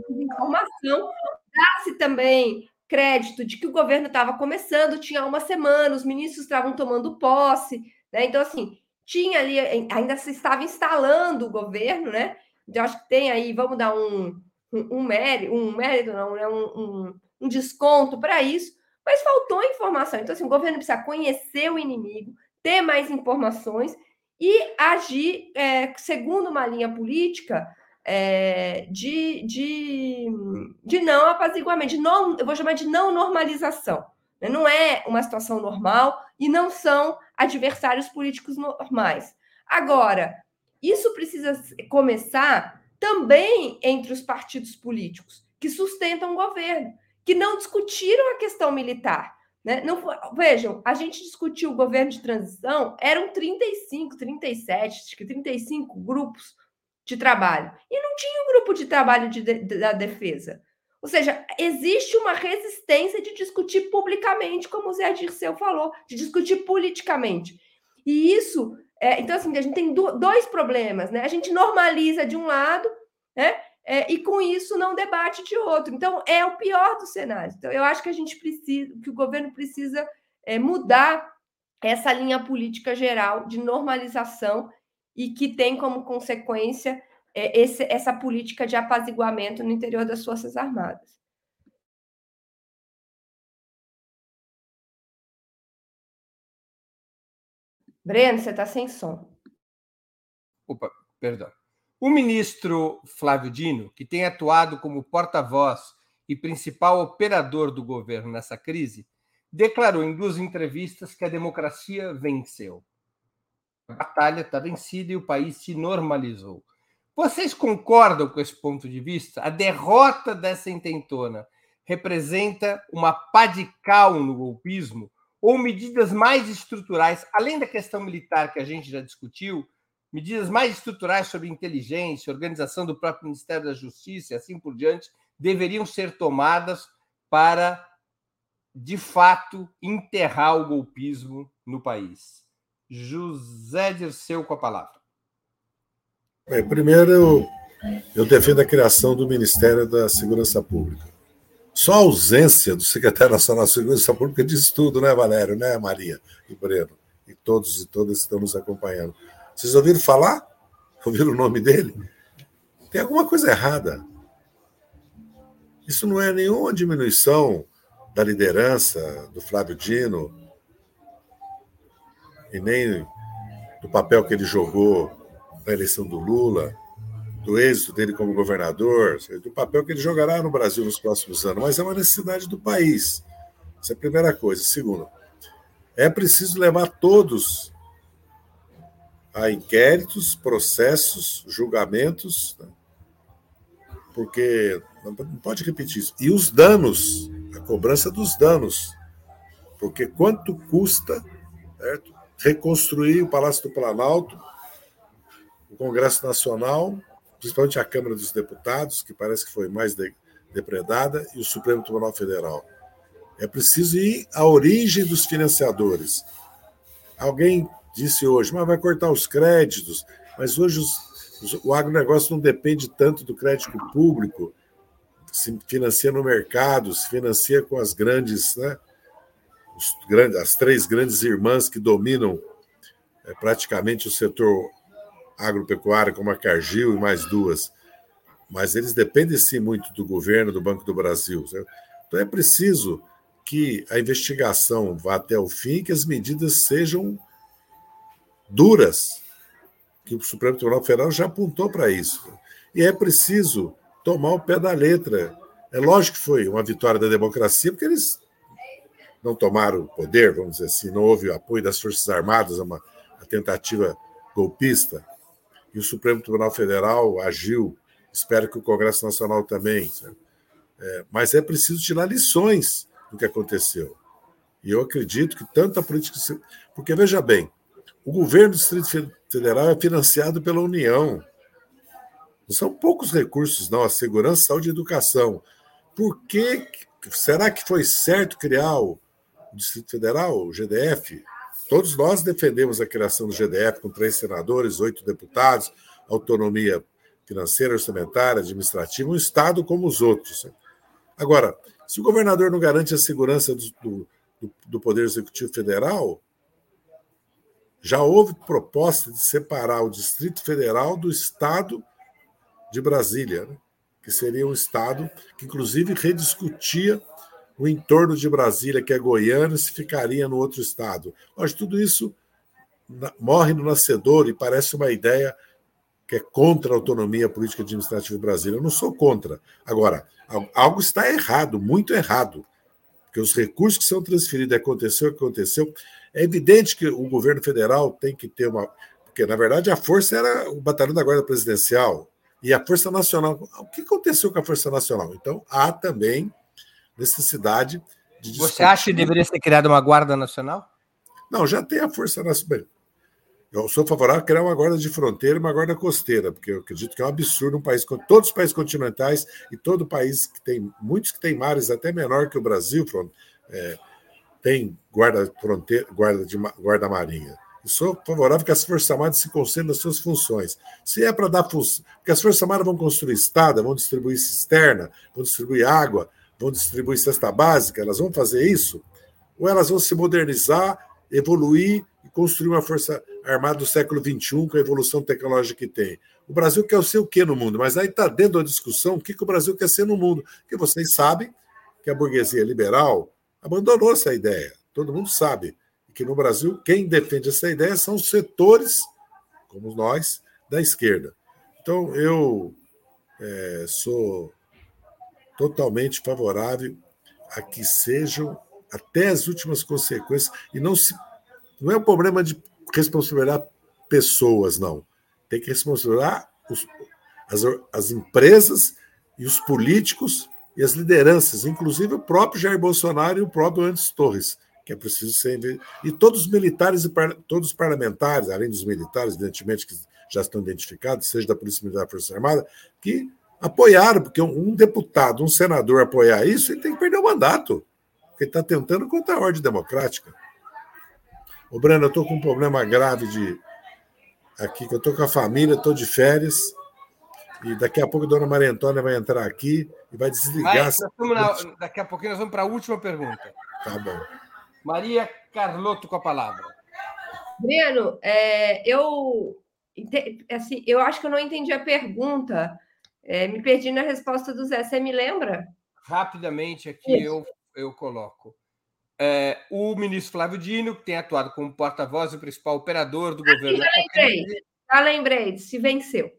de informação. Dá-se também crédito de que o governo estava começando, tinha uma semana, os ministros estavam tomando posse, né? Então, assim, tinha ali, ainda se estava instalando o governo, né? Então, acho que tem aí, vamos dar um, um, um mérito, um mérito, não, né? um, um, um desconto para isso, mas faltou informação. Então, assim, o governo precisa conhecer o inimigo, ter mais informações e agir é, segundo uma linha política é, de, de, de não apaziguamento, de não, eu vou chamar de não normalização. Né? Não é uma situação normal e não são adversários políticos normais. Agora, isso precisa começar também entre os partidos políticos que sustentam o governo, que não discutiram a questão militar. Né? Não, vejam, a gente discutiu o governo de transição, eram 35, 37, acho que 35 grupos de trabalho. E não tinha um grupo de trabalho de, de, da defesa. Ou seja, existe uma resistência de discutir publicamente, como o Zé Dirceu falou, de discutir politicamente. E isso, é, então, assim, a gente tem do, dois problemas, né? A gente normaliza de um lado, né? É, e com isso não debate de outro. Então, é o pior dos cenários. Então, eu acho que a gente precisa, que o governo precisa é, mudar essa linha política geral de normalização e que tem como consequência é, esse, essa política de apaziguamento no interior das Forças Armadas. Breno, você está sem som. Opa, perdão. O ministro Flávio Dino, que tem atuado como porta-voz e principal operador do governo nessa crise, declarou em duas entrevistas que a democracia venceu. A batalha está vencida e o país se normalizou. Vocês concordam com esse ponto de vista? A derrota dessa intentona representa uma pá de cal no golpismo ou medidas mais estruturais, além da questão militar que a gente já discutiu, medidas mais estruturais sobre inteligência, organização do próprio Ministério da Justiça e assim por diante, deveriam ser tomadas para, de fato, enterrar o golpismo no país. José Dirceu com a palavra. Bem, primeiro, eu, eu defendo a criação do Ministério da Segurança Pública. Só a ausência do secretário nacional de Segurança Pública diz tudo, né, Valério, né, Maria e Breno, e todos e todas que estão nos acompanhando. Vocês ouviram falar? Ouviram o nome dele? Tem alguma coisa errada. Isso não é nenhuma diminuição da liderança do Flávio Dino, e nem do papel que ele jogou na eleição do Lula, do êxito dele como governador, do papel que ele jogará no Brasil nos próximos anos, mas é uma necessidade do país. Essa é a primeira coisa. Segundo, é preciso levar todos a inquéritos, processos, julgamentos, né? porque não pode repetir isso. E os danos, a cobrança dos danos, porque quanto custa certo? Reconstruir o Palácio do Planalto, o Congresso Nacional, principalmente a Câmara dos Deputados, que parece que foi mais de, depredada, e o Supremo Tribunal Federal. É preciso ir à origem dos financiadores. Alguém disse hoje, mas vai cortar os créditos. Mas hoje os, os, o agronegócio não depende tanto do crédito público, se financia no mercado, se financia com as grandes, né, os, as três grandes irmãs que dominam é, praticamente o setor agropecuário, como a Cargill e mais duas. Mas eles dependem sim muito do governo, do Banco do Brasil. Certo? Então é preciso que a investigação vá até o fim, que as medidas sejam duras, que o Supremo Tribunal Federal já apontou para isso. E é preciso tomar o pé da letra. É lógico que foi uma vitória da democracia, porque eles não tomaram o poder, vamos dizer assim, não houve apoio das Forças Armadas a uma a tentativa golpista, e o Supremo Tribunal Federal agiu, espero que o Congresso Nacional também. É, mas é preciso tirar lições do que aconteceu. E eu acredito que tanto a política. Porque, veja bem, o governo do Distrito Federal é financiado pela União. Não são poucos recursos, não. A segurança, saúde e educação. Por que. Será que foi certo criar o Distrito Federal, o GDF? Todos nós defendemos a criação do GDF com três senadores, oito deputados, autonomia financeira, orçamentária, administrativa, um Estado como os outros. Agora, se o governador não garante a segurança do, do, do Poder Executivo Federal, já houve proposta de separar o Distrito Federal do Estado de Brasília, né? que seria um Estado que, inclusive, rediscutia o entorno de Brasília, que é Goiânia, se ficaria no outro Estado. Mas tudo isso morre no nascedor e parece uma ideia que é contra a autonomia política administrativa de Brasília. Eu não sou contra. Agora, algo está errado, muito errado, porque os recursos que são transferidos, aconteceu o que aconteceu. É evidente que o governo federal tem que ter uma. Porque, na verdade, a força era o batalhão da Guarda Presidencial e a Força Nacional. O que aconteceu com a Força Nacional? Então, há também necessidade de. Discutir. Você acha que deveria ser criada uma Guarda Nacional? Não, já tem a Força Nacional. Eu sou favorável a criar uma guarda de fronteira e uma guarda costeira, porque eu acredito que é um absurdo um país, todos os países continentais e todo país que tem, muitos que têm mares até menor que o Brasil, é, tem guarda fronteira, guarda de guarda marinha. E sou favorável que as Forças Armadas se concentrem nas suas funções. Se é para dar função, porque as Forças Armadas vão construir estrada, vão distribuir cisterna, vão distribuir água, vão distribuir cesta básica, elas vão fazer isso? Ou elas vão se modernizar, evoluir e construir uma força armada do século XXI com a evolução tecnológica que tem. O Brasil quer ser o quê no mundo? Mas aí está dentro da discussão o que, que o Brasil quer ser no mundo. Porque vocês sabem que a burguesia liberal abandonou essa ideia. Todo mundo sabe. Que no Brasil, quem defende essa ideia são os setores, como nós, da esquerda. Então, eu é, sou totalmente favorável a que sejam até as últimas consequências e não se não é um problema de responsabilizar pessoas, não. Tem que responsabilizar os, as, as empresas e os políticos e as lideranças, inclusive o próprio Jair Bolsonaro e o próprio Anderson Torres, que é preciso ser. E todos os militares e par, todos os parlamentares, além dos militares, evidentemente, que já estão identificados, seja da Polícia Militar da Força Armada, que apoiaram, porque um, deputado, um senador apoiar isso, ele tem que perder o mandato, porque ele está tentando contra a ordem democrática. Ô, Breno, eu estou com um problema grave de aqui, que eu estou com a família, estou de férias. E daqui a pouco a dona Maria Antônia vai entrar aqui e vai desligar. Vai, na, daqui a pouquinho nós vamos para a última pergunta. Tá bom. Maria Carlotto com a palavra. Breno, é, eu, assim, eu acho que eu não entendi a pergunta. É, me perdi na resposta do Zé. Você me lembra? Rapidamente aqui eu, eu coloco. É, o ministro Flávio Dino, que tem atuado como porta-voz e principal operador do ah, governo. Já lembrei, já lembrei, se venceu.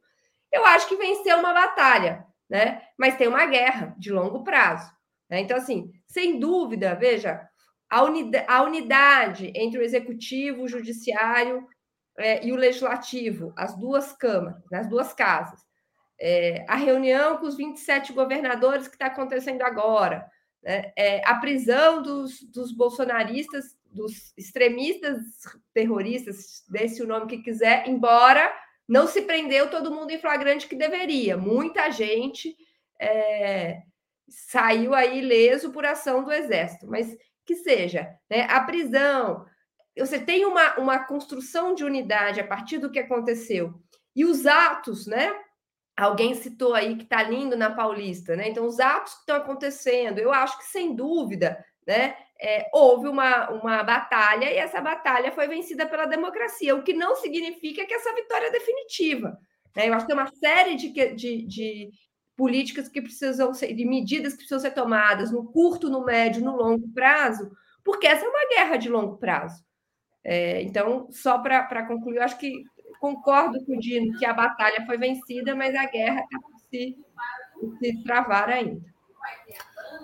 Eu acho que venceu uma batalha, né? Mas tem uma guerra de longo prazo. Né? Então, assim, sem dúvida, veja, a, unidade, a unidade entre o executivo, o judiciário é, e o legislativo, as duas câmaras, né? as duas casas. É, a reunião com os 27 governadores que está acontecendo agora né? É, a prisão dos, dos bolsonaristas, dos extremistas terroristas, desse o nome que quiser, embora não se prendeu todo mundo em flagrante que deveria. Muita gente é, saiu aí ileso por ação do Exército, mas que seja, né? A prisão, você tem uma, uma construção de unidade a partir do que aconteceu E os atos, né? Alguém citou aí que está lindo na Paulista, né? Então, os atos que estão acontecendo, eu acho que sem dúvida, né? É, houve uma, uma batalha e essa batalha foi vencida pela democracia, o que não significa que essa vitória é definitiva. Né? Eu acho que tem uma série de, de, de políticas que precisam ser, de medidas que precisam ser tomadas no curto, no médio, no longo prazo, porque essa é uma guerra de longo prazo. É, então, só para concluir, eu acho que concordo com o Dino que a batalha foi vencida, mas a guerra está por se, se travar ainda.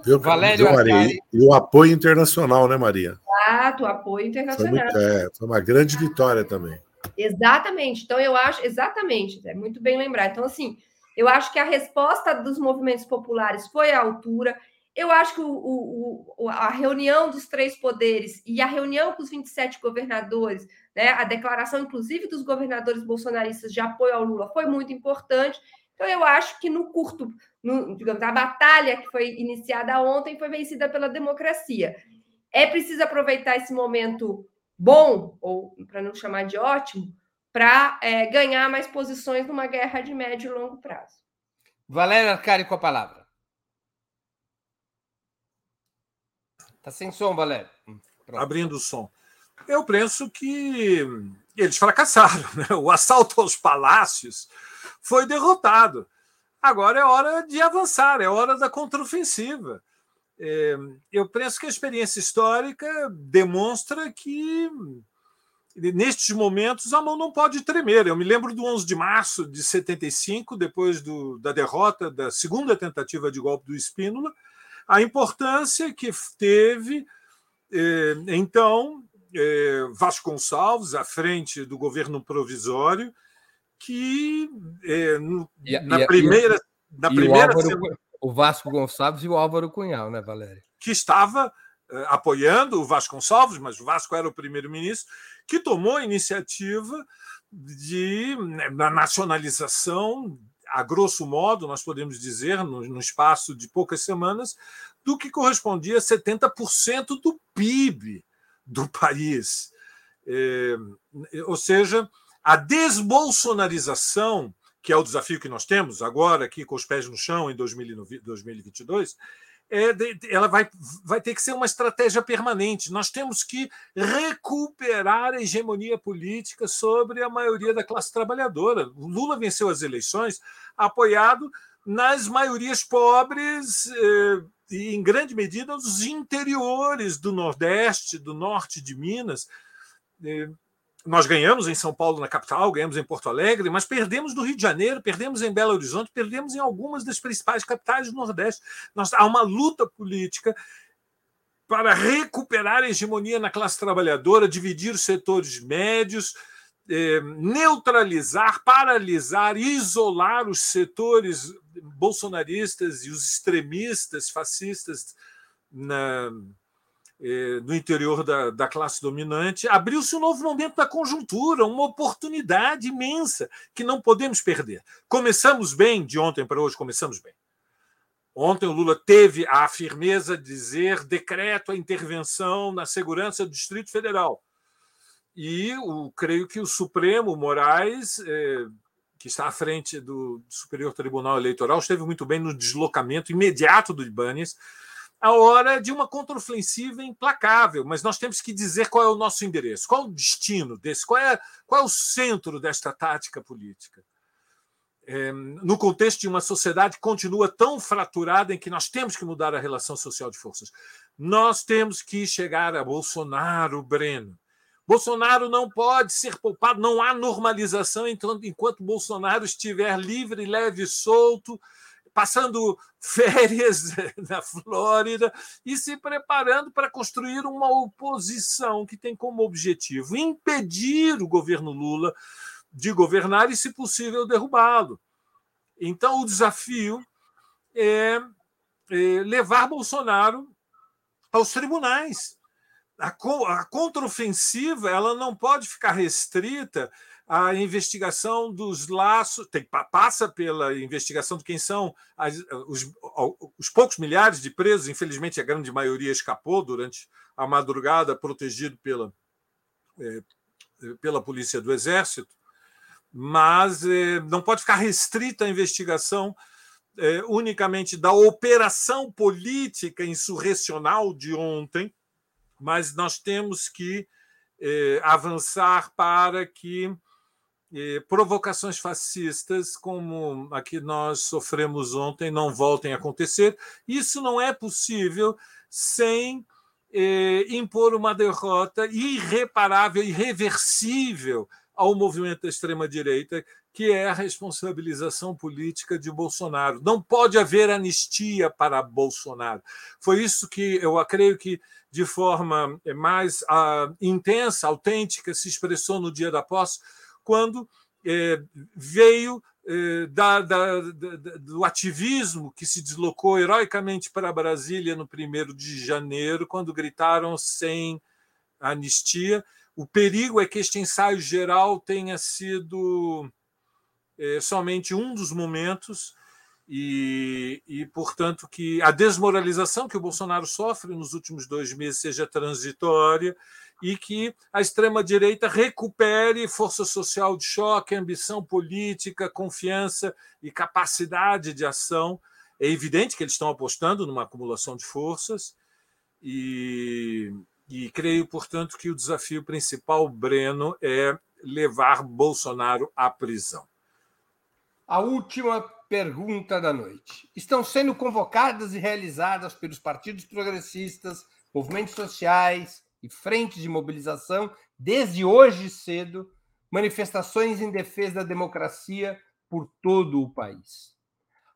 Viu, Valério Maria? E o apoio internacional, né, Maria? Exato, o apoio internacional. Foi, muito, é, foi uma grande vitória também. Exatamente. Então, eu acho, exatamente, é muito bem lembrar. Então, assim, eu acho que a resposta dos movimentos populares foi à altura. Eu acho que o, o, a reunião dos três poderes e a reunião com os 27 governadores, né, a declaração, inclusive, dos governadores bolsonaristas de apoio ao Lula foi muito importante. Então, eu acho que no curto, no, digamos, a batalha que foi iniciada ontem foi vencida pela democracia. É preciso aproveitar esse momento bom, ou para não chamar de ótimo, para é, ganhar mais posições numa guerra de médio e longo prazo. Valéria Arcari com a palavra. Está sem som, Valério. Hum, pronto. Abrindo o som. Eu penso que eles fracassaram. Né? O assalto aos palácios foi derrotado. Agora é hora de avançar, é hora da contraofensiva. É, eu penso que a experiência histórica demonstra que nestes momentos a mão não pode tremer. Eu me lembro do 11 de março de 75, depois do, da derrota da segunda tentativa de golpe do Espínola, a importância que teve, eh, então, eh, Vasconcelos, à frente do governo provisório, que no, e, na e, primeira. E, na primeira o, Álvaro, o, Vasco Gonçalves e o Álvaro Cunhal, né, Valéria? Que estava apoiando o Vasconcelos, mas o Vasco era o primeiro-ministro, que tomou a iniciativa de né, na nacionalização a grosso modo, nós podemos dizer, no, no espaço de poucas semanas, do que correspondia a 70% do PIB do país. É, ou seja, a desbolsonarização, que é o desafio que nós temos agora, aqui com os pés no chão, em 2022, é, ela vai, vai ter que ser uma estratégia permanente. Nós temos que recuperar a hegemonia política sobre a maioria da classe trabalhadora. O Lula venceu as eleições apoiado nas maiorias pobres eh, e, em grande medida, nos interiores do Nordeste, do Norte de Minas. Nós ganhamos em São Paulo, na capital, ganhamos em Porto Alegre, mas perdemos no Rio de Janeiro, perdemos em Belo Horizonte, perdemos em algumas das principais capitais do Nordeste. Nós, há uma luta política para recuperar a hegemonia na classe trabalhadora, dividir os setores médios, eh, neutralizar, paralisar, isolar os setores bolsonaristas e os extremistas fascistas na, no interior da, da classe dominante, abriu-se um novo momento da conjuntura, uma oportunidade imensa que não podemos perder. Começamos bem, de ontem para hoje, começamos bem. Ontem o Lula teve a firmeza de dizer decreto a intervenção na segurança do Distrito Federal. E o, creio que o Supremo Moraes, eh, que está à frente do Superior Tribunal Eleitoral, esteve muito bem no deslocamento imediato do Ibanez a hora de uma contraofensiva implacável, mas nós temos que dizer qual é o nosso endereço, qual o destino desse, qual é, qual é o centro desta tática política. É, no contexto de uma sociedade que continua tão fraturada em que nós temos que mudar a relação social de forças. Nós temos que chegar a Bolsonaro, Breno. Bolsonaro não pode ser poupado, não há normalização enquanto, enquanto Bolsonaro estiver livre, leve e solto, passando férias na Flórida e se preparando para construir uma oposição que tem como objetivo impedir o governo Lula de governar e, se possível, derrubá-lo. Então, o desafio é, é levar Bolsonaro aos tribunais. A, a contraofensiva ela não pode ficar restrita a investigação dos laços, tem, passa pela investigação de quem são as, os, os, poucos milhares de presos, infelizmente a grande maioria escapou durante a madrugada, protegido pela, é, pela polícia do Exército, mas é, não pode ficar restrita a investigação é, unicamente da operação política insurrecional de ontem, mas nós temos que é, avançar para que é, provocações fascistas como a que nós sofremos ontem não voltem a acontecer. Isso não é possível sem é, impor uma derrota irreparável, irreversível ao movimento da extrema-direita, que é a responsabilização política de Bolsonaro. Não pode haver anistia para Bolsonaro. Foi isso que eu creio que, de forma mais uh, intensa, autêntica, se expressou no dia da posse, quando eh, veio eh, da, da, da, do ativismo que se deslocou heroicamente para Brasília no 1 de janeiro, quando gritaram sem anistia. O perigo é que este ensaio geral tenha sido é, somente um dos momentos e, e, portanto, que a desmoralização que o Bolsonaro sofre nos últimos dois meses seja transitória e que a extrema-direita recupere força social de choque, ambição política, confiança e capacidade de ação. É evidente que eles estão apostando numa acumulação de forças e, e creio, portanto, que o desafio principal, Breno, é levar Bolsonaro à prisão. A última pergunta da noite. Estão sendo convocadas e realizadas pelos partidos progressistas, movimentos sociais e frentes de mobilização, desde hoje cedo, manifestações em defesa da democracia por todo o país.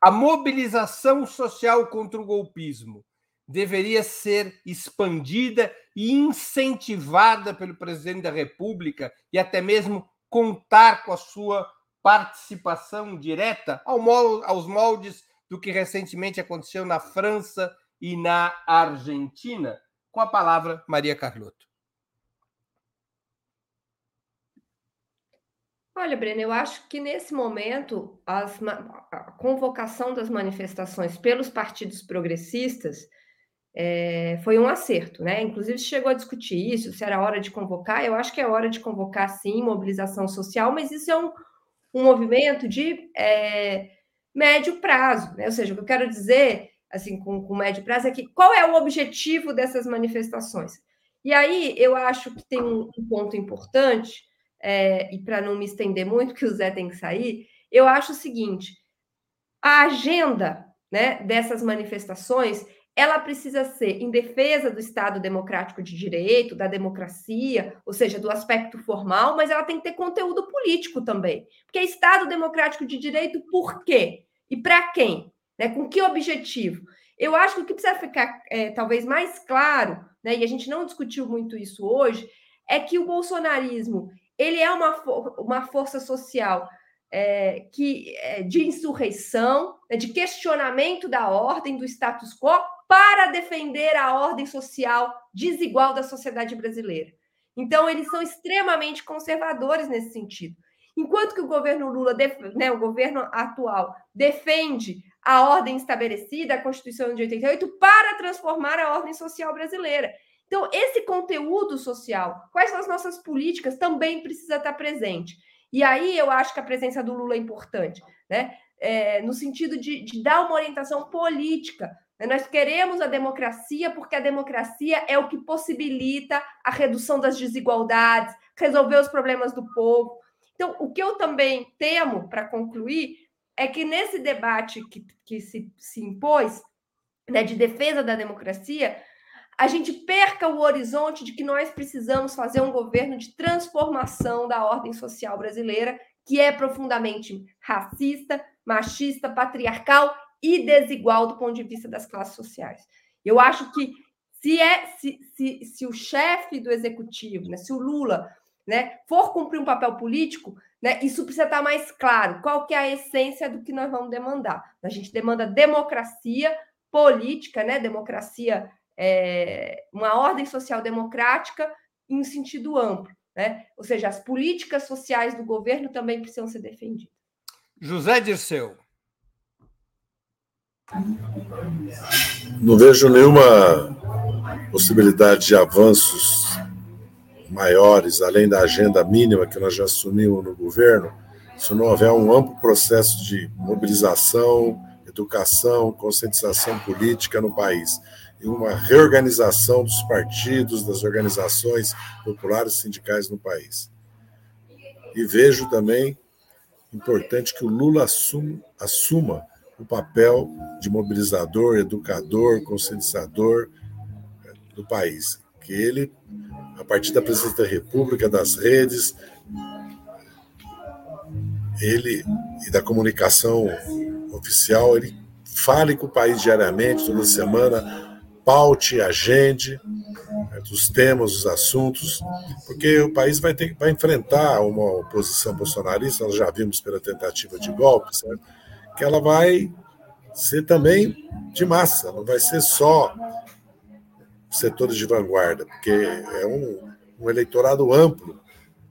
A mobilização social contra o golpismo deveria ser expandida e incentivada pelo presidente da República e até mesmo contar com a sua participação direta aos moldes do que recentemente aconteceu na França e na Argentina? Com a palavra, Maria Carlotto. Olha, Breno, eu acho que nesse momento as, a convocação das manifestações pelos partidos progressistas é, foi um acerto, né? Inclusive chegou a discutir isso, se era hora de convocar. Eu acho que é hora de convocar, sim, mobilização social, mas isso é um, um movimento de é, médio prazo, né? Ou seja, o que eu quero dizer, assim, com, com médio prazo, é que qual é o objetivo dessas manifestações? E aí eu acho que tem um, ponto importante, é, e para não me estender muito, que o Zé tem que sair, eu acho o seguinte: a agenda né, dessas manifestações ela precisa ser em defesa do Estado democrático de direito, da democracia, ou seja, do aspecto formal, mas ela tem que ter conteúdo político também. Porque é Estado democrático de direito, por quê? E para quem? Né? Com que objetivo? Eu acho que o que precisa ficar é, talvez mais claro, né, e a gente não discutiu muito isso hoje, é que o bolsonarismo ele é uma, uma força social é, que, é, de insurreição, né, de questionamento da ordem, do status quo, para defender a ordem social desigual da sociedade brasileira. Então, eles são extremamente conservadores nesse sentido. Enquanto que o governo Lula, né, o governo atual, defende a ordem estabelecida, a Constituição de 88, para transformar a ordem social brasileira. Então, esse conteúdo social, quais são as nossas políticas, também precisa estar presente. E aí eu acho que a presença do Lula é importante, né? É, no sentido de, de dar uma orientação política. Né? Nós queremos a democracia porque a democracia é o que possibilita a redução das desigualdades, resolver os problemas do povo. Então, o que eu também temo, para concluir, é que nesse debate que, que se, se impôs, né, de defesa da democracia, a gente perca o horizonte de que nós precisamos fazer um governo de transformação da ordem social brasileira, que é profundamente racista, machista, patriarcal e desigual do ponto de vista das classes sociais. Eu acho que se é se, se, se o chefe do executivo, né, se o Lula, né, for cumprir um papel político, né, isso precisa estar mais claro. Qual que é a essência do que nós vamos demandar? A gente demanda democracia política, né, democracia é, uma ordem social democrática em sentido amplo. Né? Ou seja, as políticas sociais do governo também precisam ser defendidas. José Dirceu. Não vejo nenhuma possibilidade de avanços maiores, além da agenda mínima que nós já assumimos no governo, se não houver um amplo processo de mobilização, educação, conscientização política no país e uma reorganização dos partidos, das organizações populares sindicais no país. E vejo também importante que o Lula assuma, assuma o papel de mobilizador, educador, conscientizador eh, do país. Que ele, a partir da presidência da República, das redes, ele e da comunicação oficial, ele fale com o país diariamente, toda semana, paute, agende né, os temas, os assuntos, porque o país vai ter vai enfrentar uma oposição bolsonarista, nós já vimos pela tentativa de golpe, certo? que ela vai ser também de massa, não vai ser só setores de vanguarda, porque é um, um eleitorado amplo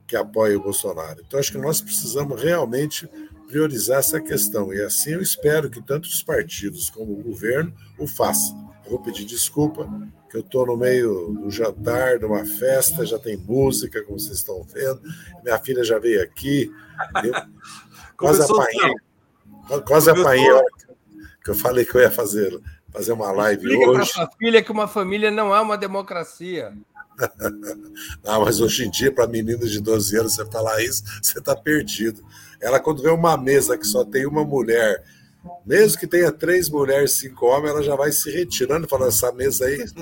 que apoia o Bolsonaro. Então, acho que nós precisamos realmente priorizar essa questão. E assim eu espero que tanto os partidos como o governo o façam. Eu vou pedir desculpa, que eu estou no meio do jantar, de uma festa, já tem música, como vocês estão vendo. Minha filha já veio aqui. Eu quase apanhei. Quase apanhei que eu falei que eu ia fazer, fazer uma live Explica hoje. Explica para sua filha que uma família não é uma democracia. Não, mas hoje em dia, para meninas de 12 anos, você falar isso, você está perdido. Ela, quando vê uma mesa que só tem uma mulher, mesmo que tenha três mulheres, cinco homens, ela já vai se retirando, falando: essa mesa aí.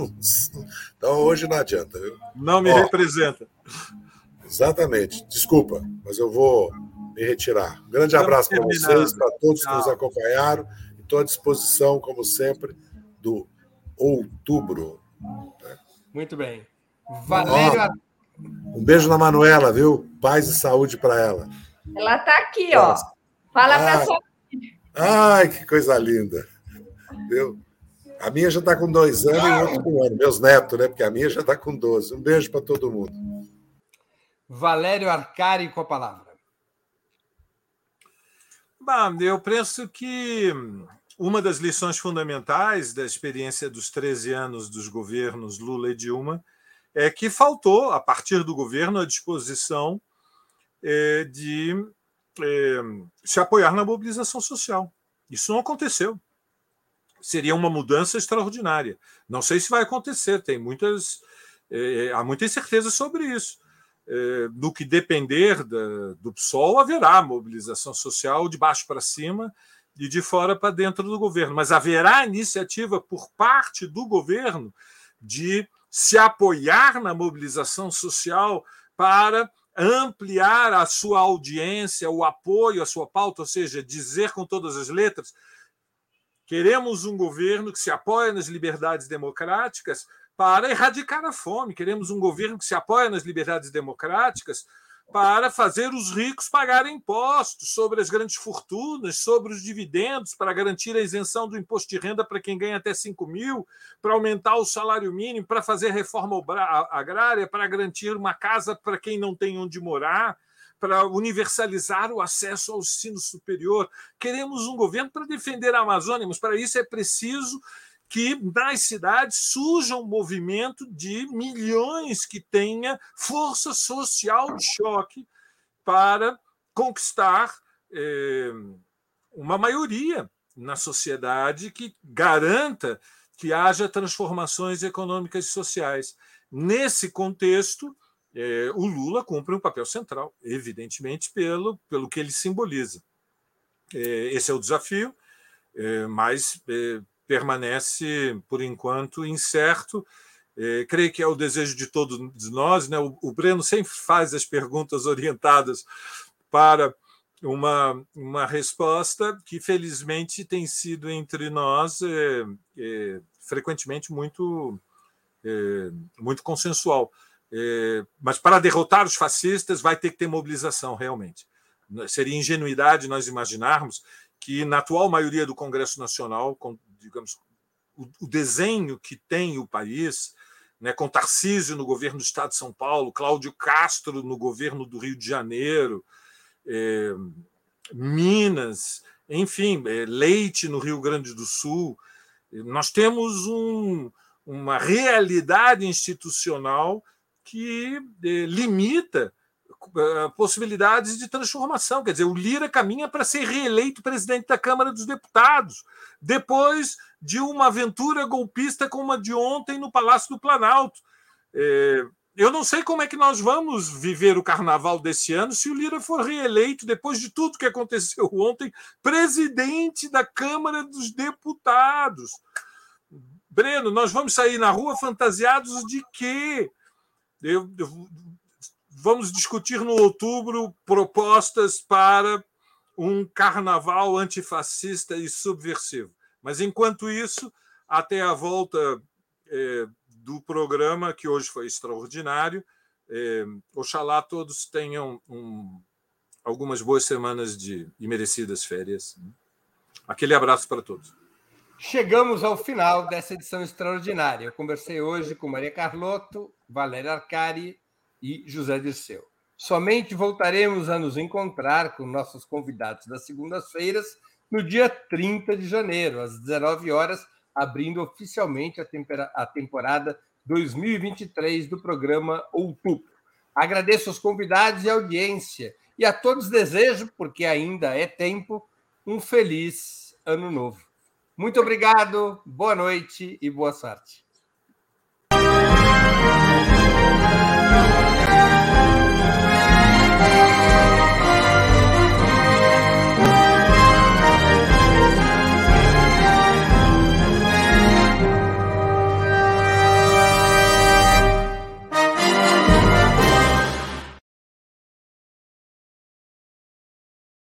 Então hoje não adianta. Viu? Não me Ó, representa. Exatamente. Desculpa, mas eu vou me retirar. Um grande abraço para vocês, para todos que nos acompanharam. Estou à disposição, como sempre, do outubro. Muito bem. Valério. um beijo na Manuela, viu? Paz e saúde para ela. Ela está aqui, ó. Fala para sua. Ai, que coisa linda. Viu? A minha já está com dois anos e o outro com um ano. Meus netos, né? Porque a minha já está com 12. Um beijo para todo mundo. Valério Arcari com a palavra. Bah, eu penso que uma das lições fundamentais da experiência dos 13 anos dos governos Lula e Dilma é que faltou, a partir do governo, a disposição é, de é, se apoiar na mobilização social. Isso não aconteceu. Seria uma mudança extraordinária. Não sei se vai acontecer, tem muitas, é, há muita incerteza sobre isso. No que depender da, do PSOL, haverá mobilização social de baixo para cima e de fora para dentro do governo. Mas haverá iniciativa por parte do governo de se apoiar na mobilização social para ampliar a sua audiência, o apoio à sua pauta, ou seja, dizer com todas as letras: queremos um governo que se apoia nas liberdades democráticas para erradicar a fome, queremos um governo que se apoia nas liberdades democráticas para fazer os ricos pagarem impostos sobre as grandes fortunas, sobre os dividendos, para garantir a isenção do imposto de renda para quem ganha até 5 mil, para aumentar o salário mínimo, para fazer reforma agrária, para garantir uma casa para quem não tem onde morar, para universalizar o acesso ao ensino superior. Queremos um governo para defender a Amazônia, mas para isso é preciso que nas cidades surja um movimento de milhões que tenha força social de choque para conquistar é, uma maioria na sociedade que garanta que haja transformações econômicas e sociais. Nesse contexto, é, o Lula cumpre um papel central, evidentemente, pelo, pelo que ele simboliza. É, esse é o desafio, mas permanece, por enquanto, incerto. É, creio que é o desejo de todos nós. Né? O, o Breno sempre faz as perguntas orientadas para uma, uma resposta que, felizmente, tem sido entre nós é, é, frequentemente muito, muito consensual. Mas para derrotar os fascistas vai ter que ter mobilização, realmente. Seria ingenuidade nós imaginarmos que, na atual maioria do Congresso Nacional, digamos, o, o desenho que tem o país, né, com Tarcísio no governo do Estado de São Paulo, Cláudio Castro no governo do Rio de Janeiro, é, Minas, enfim, é, Leite no Rio Grande do Sul. Nós temos um, uma realidade institucional que é, limita possibilidades de transformação. Quer dizer, o Lira caminha para ser reeleito presidente da Câmara dos Deputados, depois de uma aventura golpista como a de ontem no Palácio do Planalto. É, eu não sei como é que nós vamos viver o carnaval desse ano se o Lira for reeleito, depois de tudo que aconteceu ontem, presidente da Câmara dos Deputados. Breno, nós vamos sair na rua fantasiados de quê? Eu, eu, vamos discutir no outubro propostas para um carnaval antifascista e subversivo. Mas, enquanto isso, até a volta é, do programa, que hoje foi extraordinário, é, oxalá todos tenham um, algumas boas semanas de e merecidas férias. Aquele abraço para todos. Chegamos ao final dessa edição extraordinária. Eu conversei hoje com Maria Carlotto, Valéria Arcari e José Dirceu. Somente voltaremos a nos encontrar com nossos convidados das segundas-feiras no dia 30 de janeiro, às 19 horas, abrindo oficialmente a, temporada 2023 do programa Outubro. Agradeço aos convidados e audiência e a todos desejo, porque ainda é tempo, um feliz ano novo. Muito obrigado, boa noite e boa sorte.